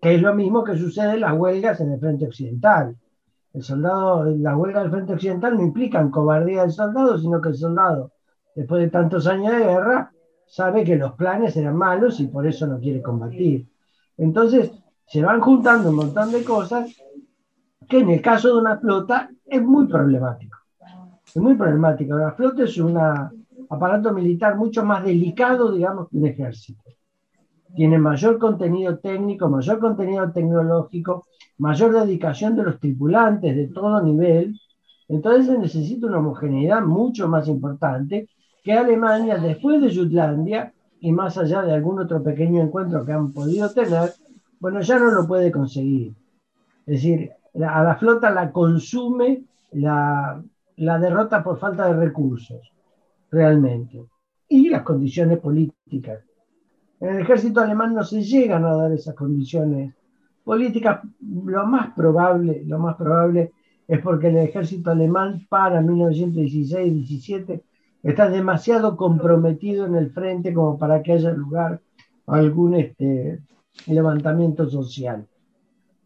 que es lo mismo que sucede en las huelgas en el frente occidental. El soldado, la huelga del frente occidental no implican cobardía del soldado, sino que el soldado, después de tantos años de guerra, sabe que los planes eran malos y por eso no quiere combatir. Entonces, se van juntando un montón de cosas que en el caso de una flota es muy problemático. Es muy problemático. La flota es un aparato militar mucho más delicado, digamos, que un ejército. Tiene mayor contenido técnico, mayor contenido tecnológico, mayor dedicación de los tripulantes de todo nivel. Entonces se necesita una homogeneidad mucho más importante que Alemania, después de Jutlandia, y más allá de algún otro pequeño encuentro que han podido tener, bueno, ya no lo puede conseguir. Es decir, a la flota la consume la, la derrota por falta de recursos, realmente, y las condiciones políticas. En el ejército alemán no se llegan a dar esas condiciones políticas. Lo más probable, lo más probable es porque el ejército alemán para 1916-17 está demasiado comprometido en el frente como para que haya lugar algún este, levantamiento social.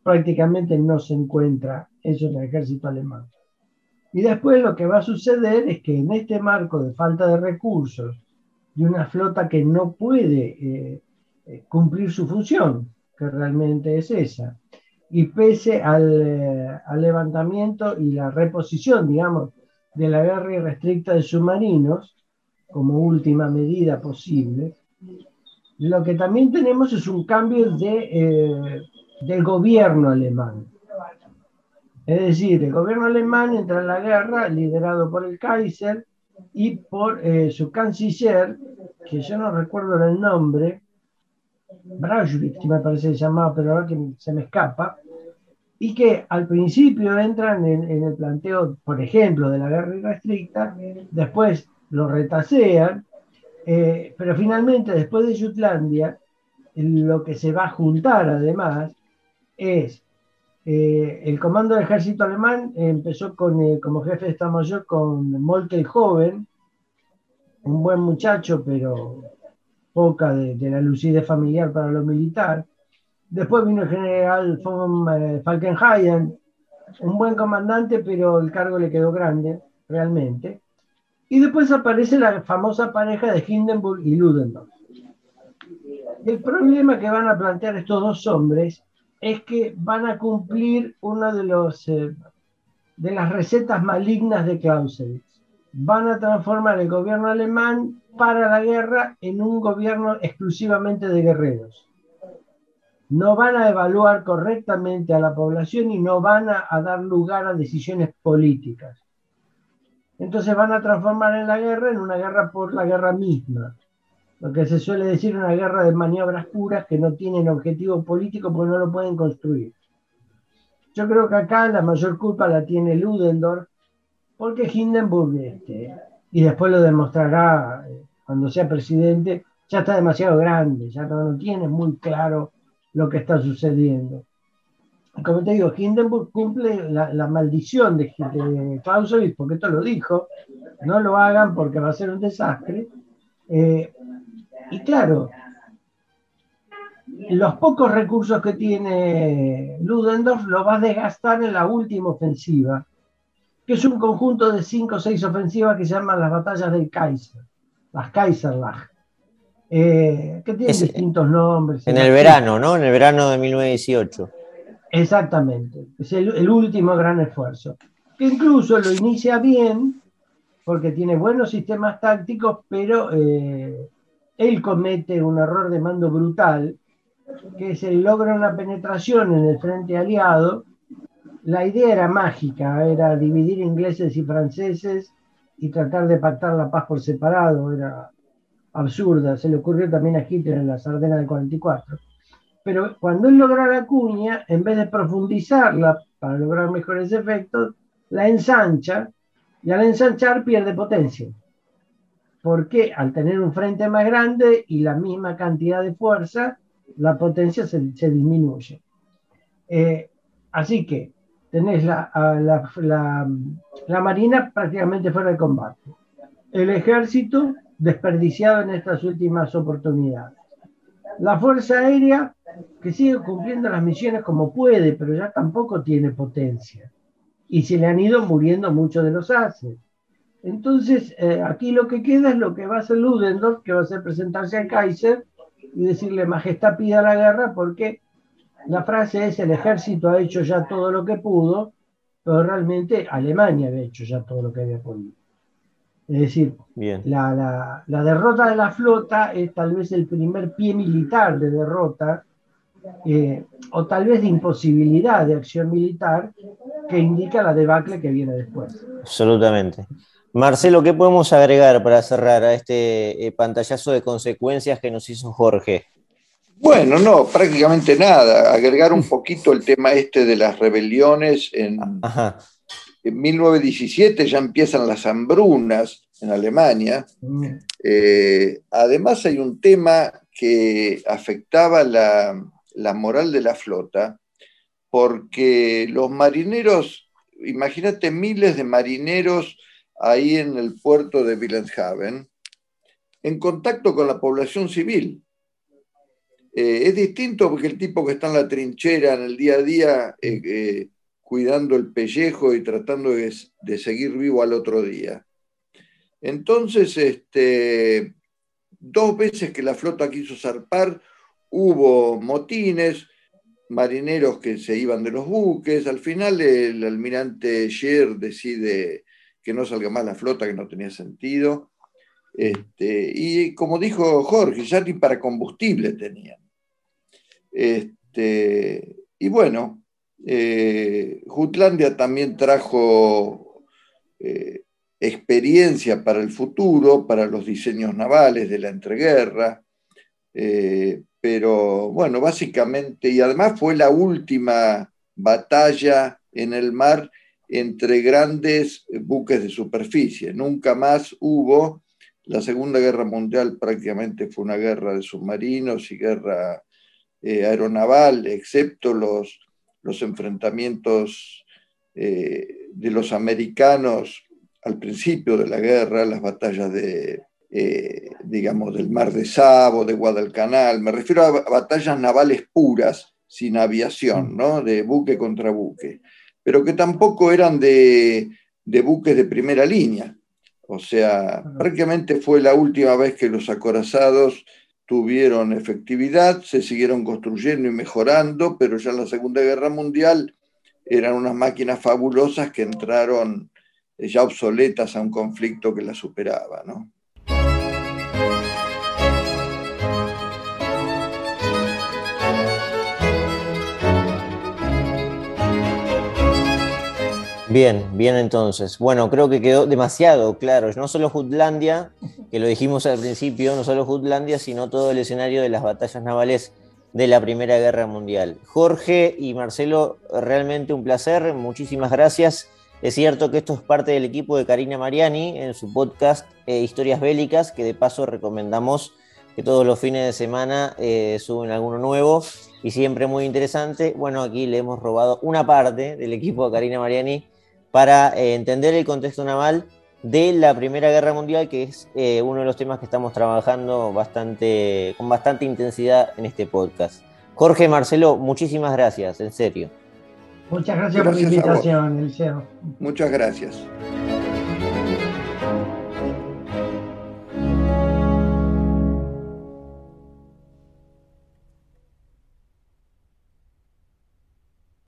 Prácticamente no se encuentra eso en el ejército alemán. Y después lo que va a suceder es que en este marco de falta de recursos, de una flota que no puede eh, eh, cumplir su función, que realmente es esa, y pese al, eh, al, levantamiento y la reposición, digamos, de la guerra irrestricta de submarinos, como última medida posible, lo que también tenemos es un cambio de, del gobierno alemán. Es decir, el gobierno alemán entra en la guerra liderado por el Kaiser y por eh, su canciller, que yo no recuerdo el nombre, Braunschweig, me parece llamaba, pero ahora que se me escapa, y que al principio entran en, el planteo, por ejemplo, de la guerra irrestricta, después lo retasean, eh, pero finalmente, después de Jutlandia, lo que se va a juntar además es eh, el comando del ejército alemán empezó con, eh, como jefe de Estado Mayor con Moltke joven, un buen muchacho, pero poca de, la lucidez familiar para lo militar. Después vino el general von eh, Falkenhayn, un buen comandante, pero el cargo le quedó grande, realmente. Y después aparece la famosa pareja de Hindenburg y Ludendorff. El problema que van a plantear estos dos hombres es que van a cumplir una de, los, eh, de las recetas malignas de Clausewitz. Van a transformar el gobierno alemán para la guerra en un gobierno exclusivamente de guerreros. No van a evaluar correctamente a la población y no van a, a dar lugar a decisiones políticas. Entonces van a transformar en la guerra en una guerra por la guerra misma lo que se suele decir una guerra de maniobras puras que no tienen objetivo político porque no lo pueden construir. Yo creo que acá la mayor culpa la tiene Ludendorff, porque Hindenburg, este, y después lo demostrará eh, cuando sea presidente, ya está demasiado grande, ya no tiene muy claro lo que está sucediendo. Como te digo, Hindenburg cumple la, maldición de, de Clausewitz, porque esto lo dijo, no lo hagan porque va a ser un desastre. Eh, y claro, los pocos recursos que tiene Ludendorff los va a desgastar en la última ofensiva, que es un conjunto de cinco o seis ofensivas que se llaman las batallas del Kaiser, las Kaiserlach, eh, que tienen distintos nombres. En el verano, ¿no? En el verano de 1918. Exactamente, es el, último gran esfuerzo, que incluso lo inicia bien, porque tiene buenos sistemas tácticos, pero eh, él comete un error de mando brutal, que es el logra una penetración en el frente aliado. La idea era mágica, era dividir ingleses y franceses y tratar de pactar la paz por separado era absurda. Se le ocurrió también a Hitler en la Sardena del 44. Pero cuando él logra la cuña, en vez de profundizarla para lograr mejores efectos, la ensancha y al ensanchar pierde potencia. Porque al tener un frente más grande y la misma cantidad de fuerza, la potencia se, disminuye. Eh, así que tenés la, la, la, Marina prácticamente fuera de combate. El ejército desperdiciado en estas últimas oportunidades. La Fuerza Aérea que sigue cumpliendo las misiones como puede, pero ya tampoco tiene potencia. Y se le han ido muriendo muchos de los haces. Entonces, eh, aquí lo que queda es lo que va a hacer Ludendorff, que va a ser presentarse al Kaiser y decirle, Majestad, pida la guerra, porque la frase es, el ejército ha hecho ya todo lo que pudo, pero realmente Alemania había hecho ya todo lo que había podido. Es decir, La, derrota de la flota es tal vez el primer pie militar de derrota, eh, o tal vez de imposibilidad de acción militar, que indica la debacle que viene después. Absolutamente. Marcelo, ¿qué podemos agregar para cerrar a este eh, pantallazo de consecuencias que nos hizo Jorge? Bueno, no, prácticamente nada. Agregar un poquito el tema este de las rebeliones en, en 1917 ya empiezan las hambrunas en Alemania. Mm. Eh, además hay un tema que afectaba la, moral de la flota, porque los marineros, imagínate miles de marineros ahí en el puerto de Wilhelmshaven, en contacto con la población civil. Eh, es distinto porque el tipo que está en la trinchera en el día a día eh, cuidando el pellejo y tratando de, seguir vivo al otro día. Entonces, este, dos veces que la flota quiso zarpar, hubo motines, marineros que se iban de los buques, al final el almirante Sher decide que no salga más la flota, que no tenía sentido. Este, y como dijo Jorge, ya ni para combustible tenían. Este, y bueno, eh, Jutlandia también trajo eh, experiencia para el futuro, para los diseños navales de la entreguerra, eh, pero bueno, básicamente, y además fue la última batalla en el mar entre grandes buques de superficie. Nunca más hubo, la Segunda Guerra Mundial prácticamente fue una guerra de submarinos y guerra aeronaval, excepto los los enfrentamientos eh, de los americanos al principio de la guerra, las batallas de, eh, digamos, del Mar de Sabo, de Guadalcanal, me refiero a batallas navales puras, sin aviación, ¿no? de buque contra buque, pero que tampoco eran de, de buques de primera línea. O sea, prácticamente fue la última vez que los acorazados tuvieron efectividad, se siguieron construyendo y mejorando, pero ya en la Segunda Guerra Mundial eran unas máquinas fabulosas que entraron ya obsoletas a un conflicto que las superaba. ¿no? Bien, bien entonces. Bueno, creo que quedó demasiado claro. No solo Jutlandia, que lo dijimos al principio, no solo Jutlandia, sino todo el escenario de las batallas navales de la Primera Guerra Mundial. Jorge y Marcelo, realmente un placer. Muchísimas gracias. Es cierto que esto es parte del equipo de Karina Mariani en su podcast eh, Historias Bélicas, que de paso recomendamos que todos los fines de semana eh, suben alguno nuevo y siempre muy interesante. Bueno, aquí le hemos robado una parte del equipo de Karina Mariani para eh, entender el contexto naval de la Primera Guerra Mundial, que es eh, uno de los temas que estamos trabajando bastante, con bastante intensidad en este podcast. Jorge Marcelo, muchísimas gracias, en serio. Muchas gracias, por la invitación, Eliseo. Muchas gracias.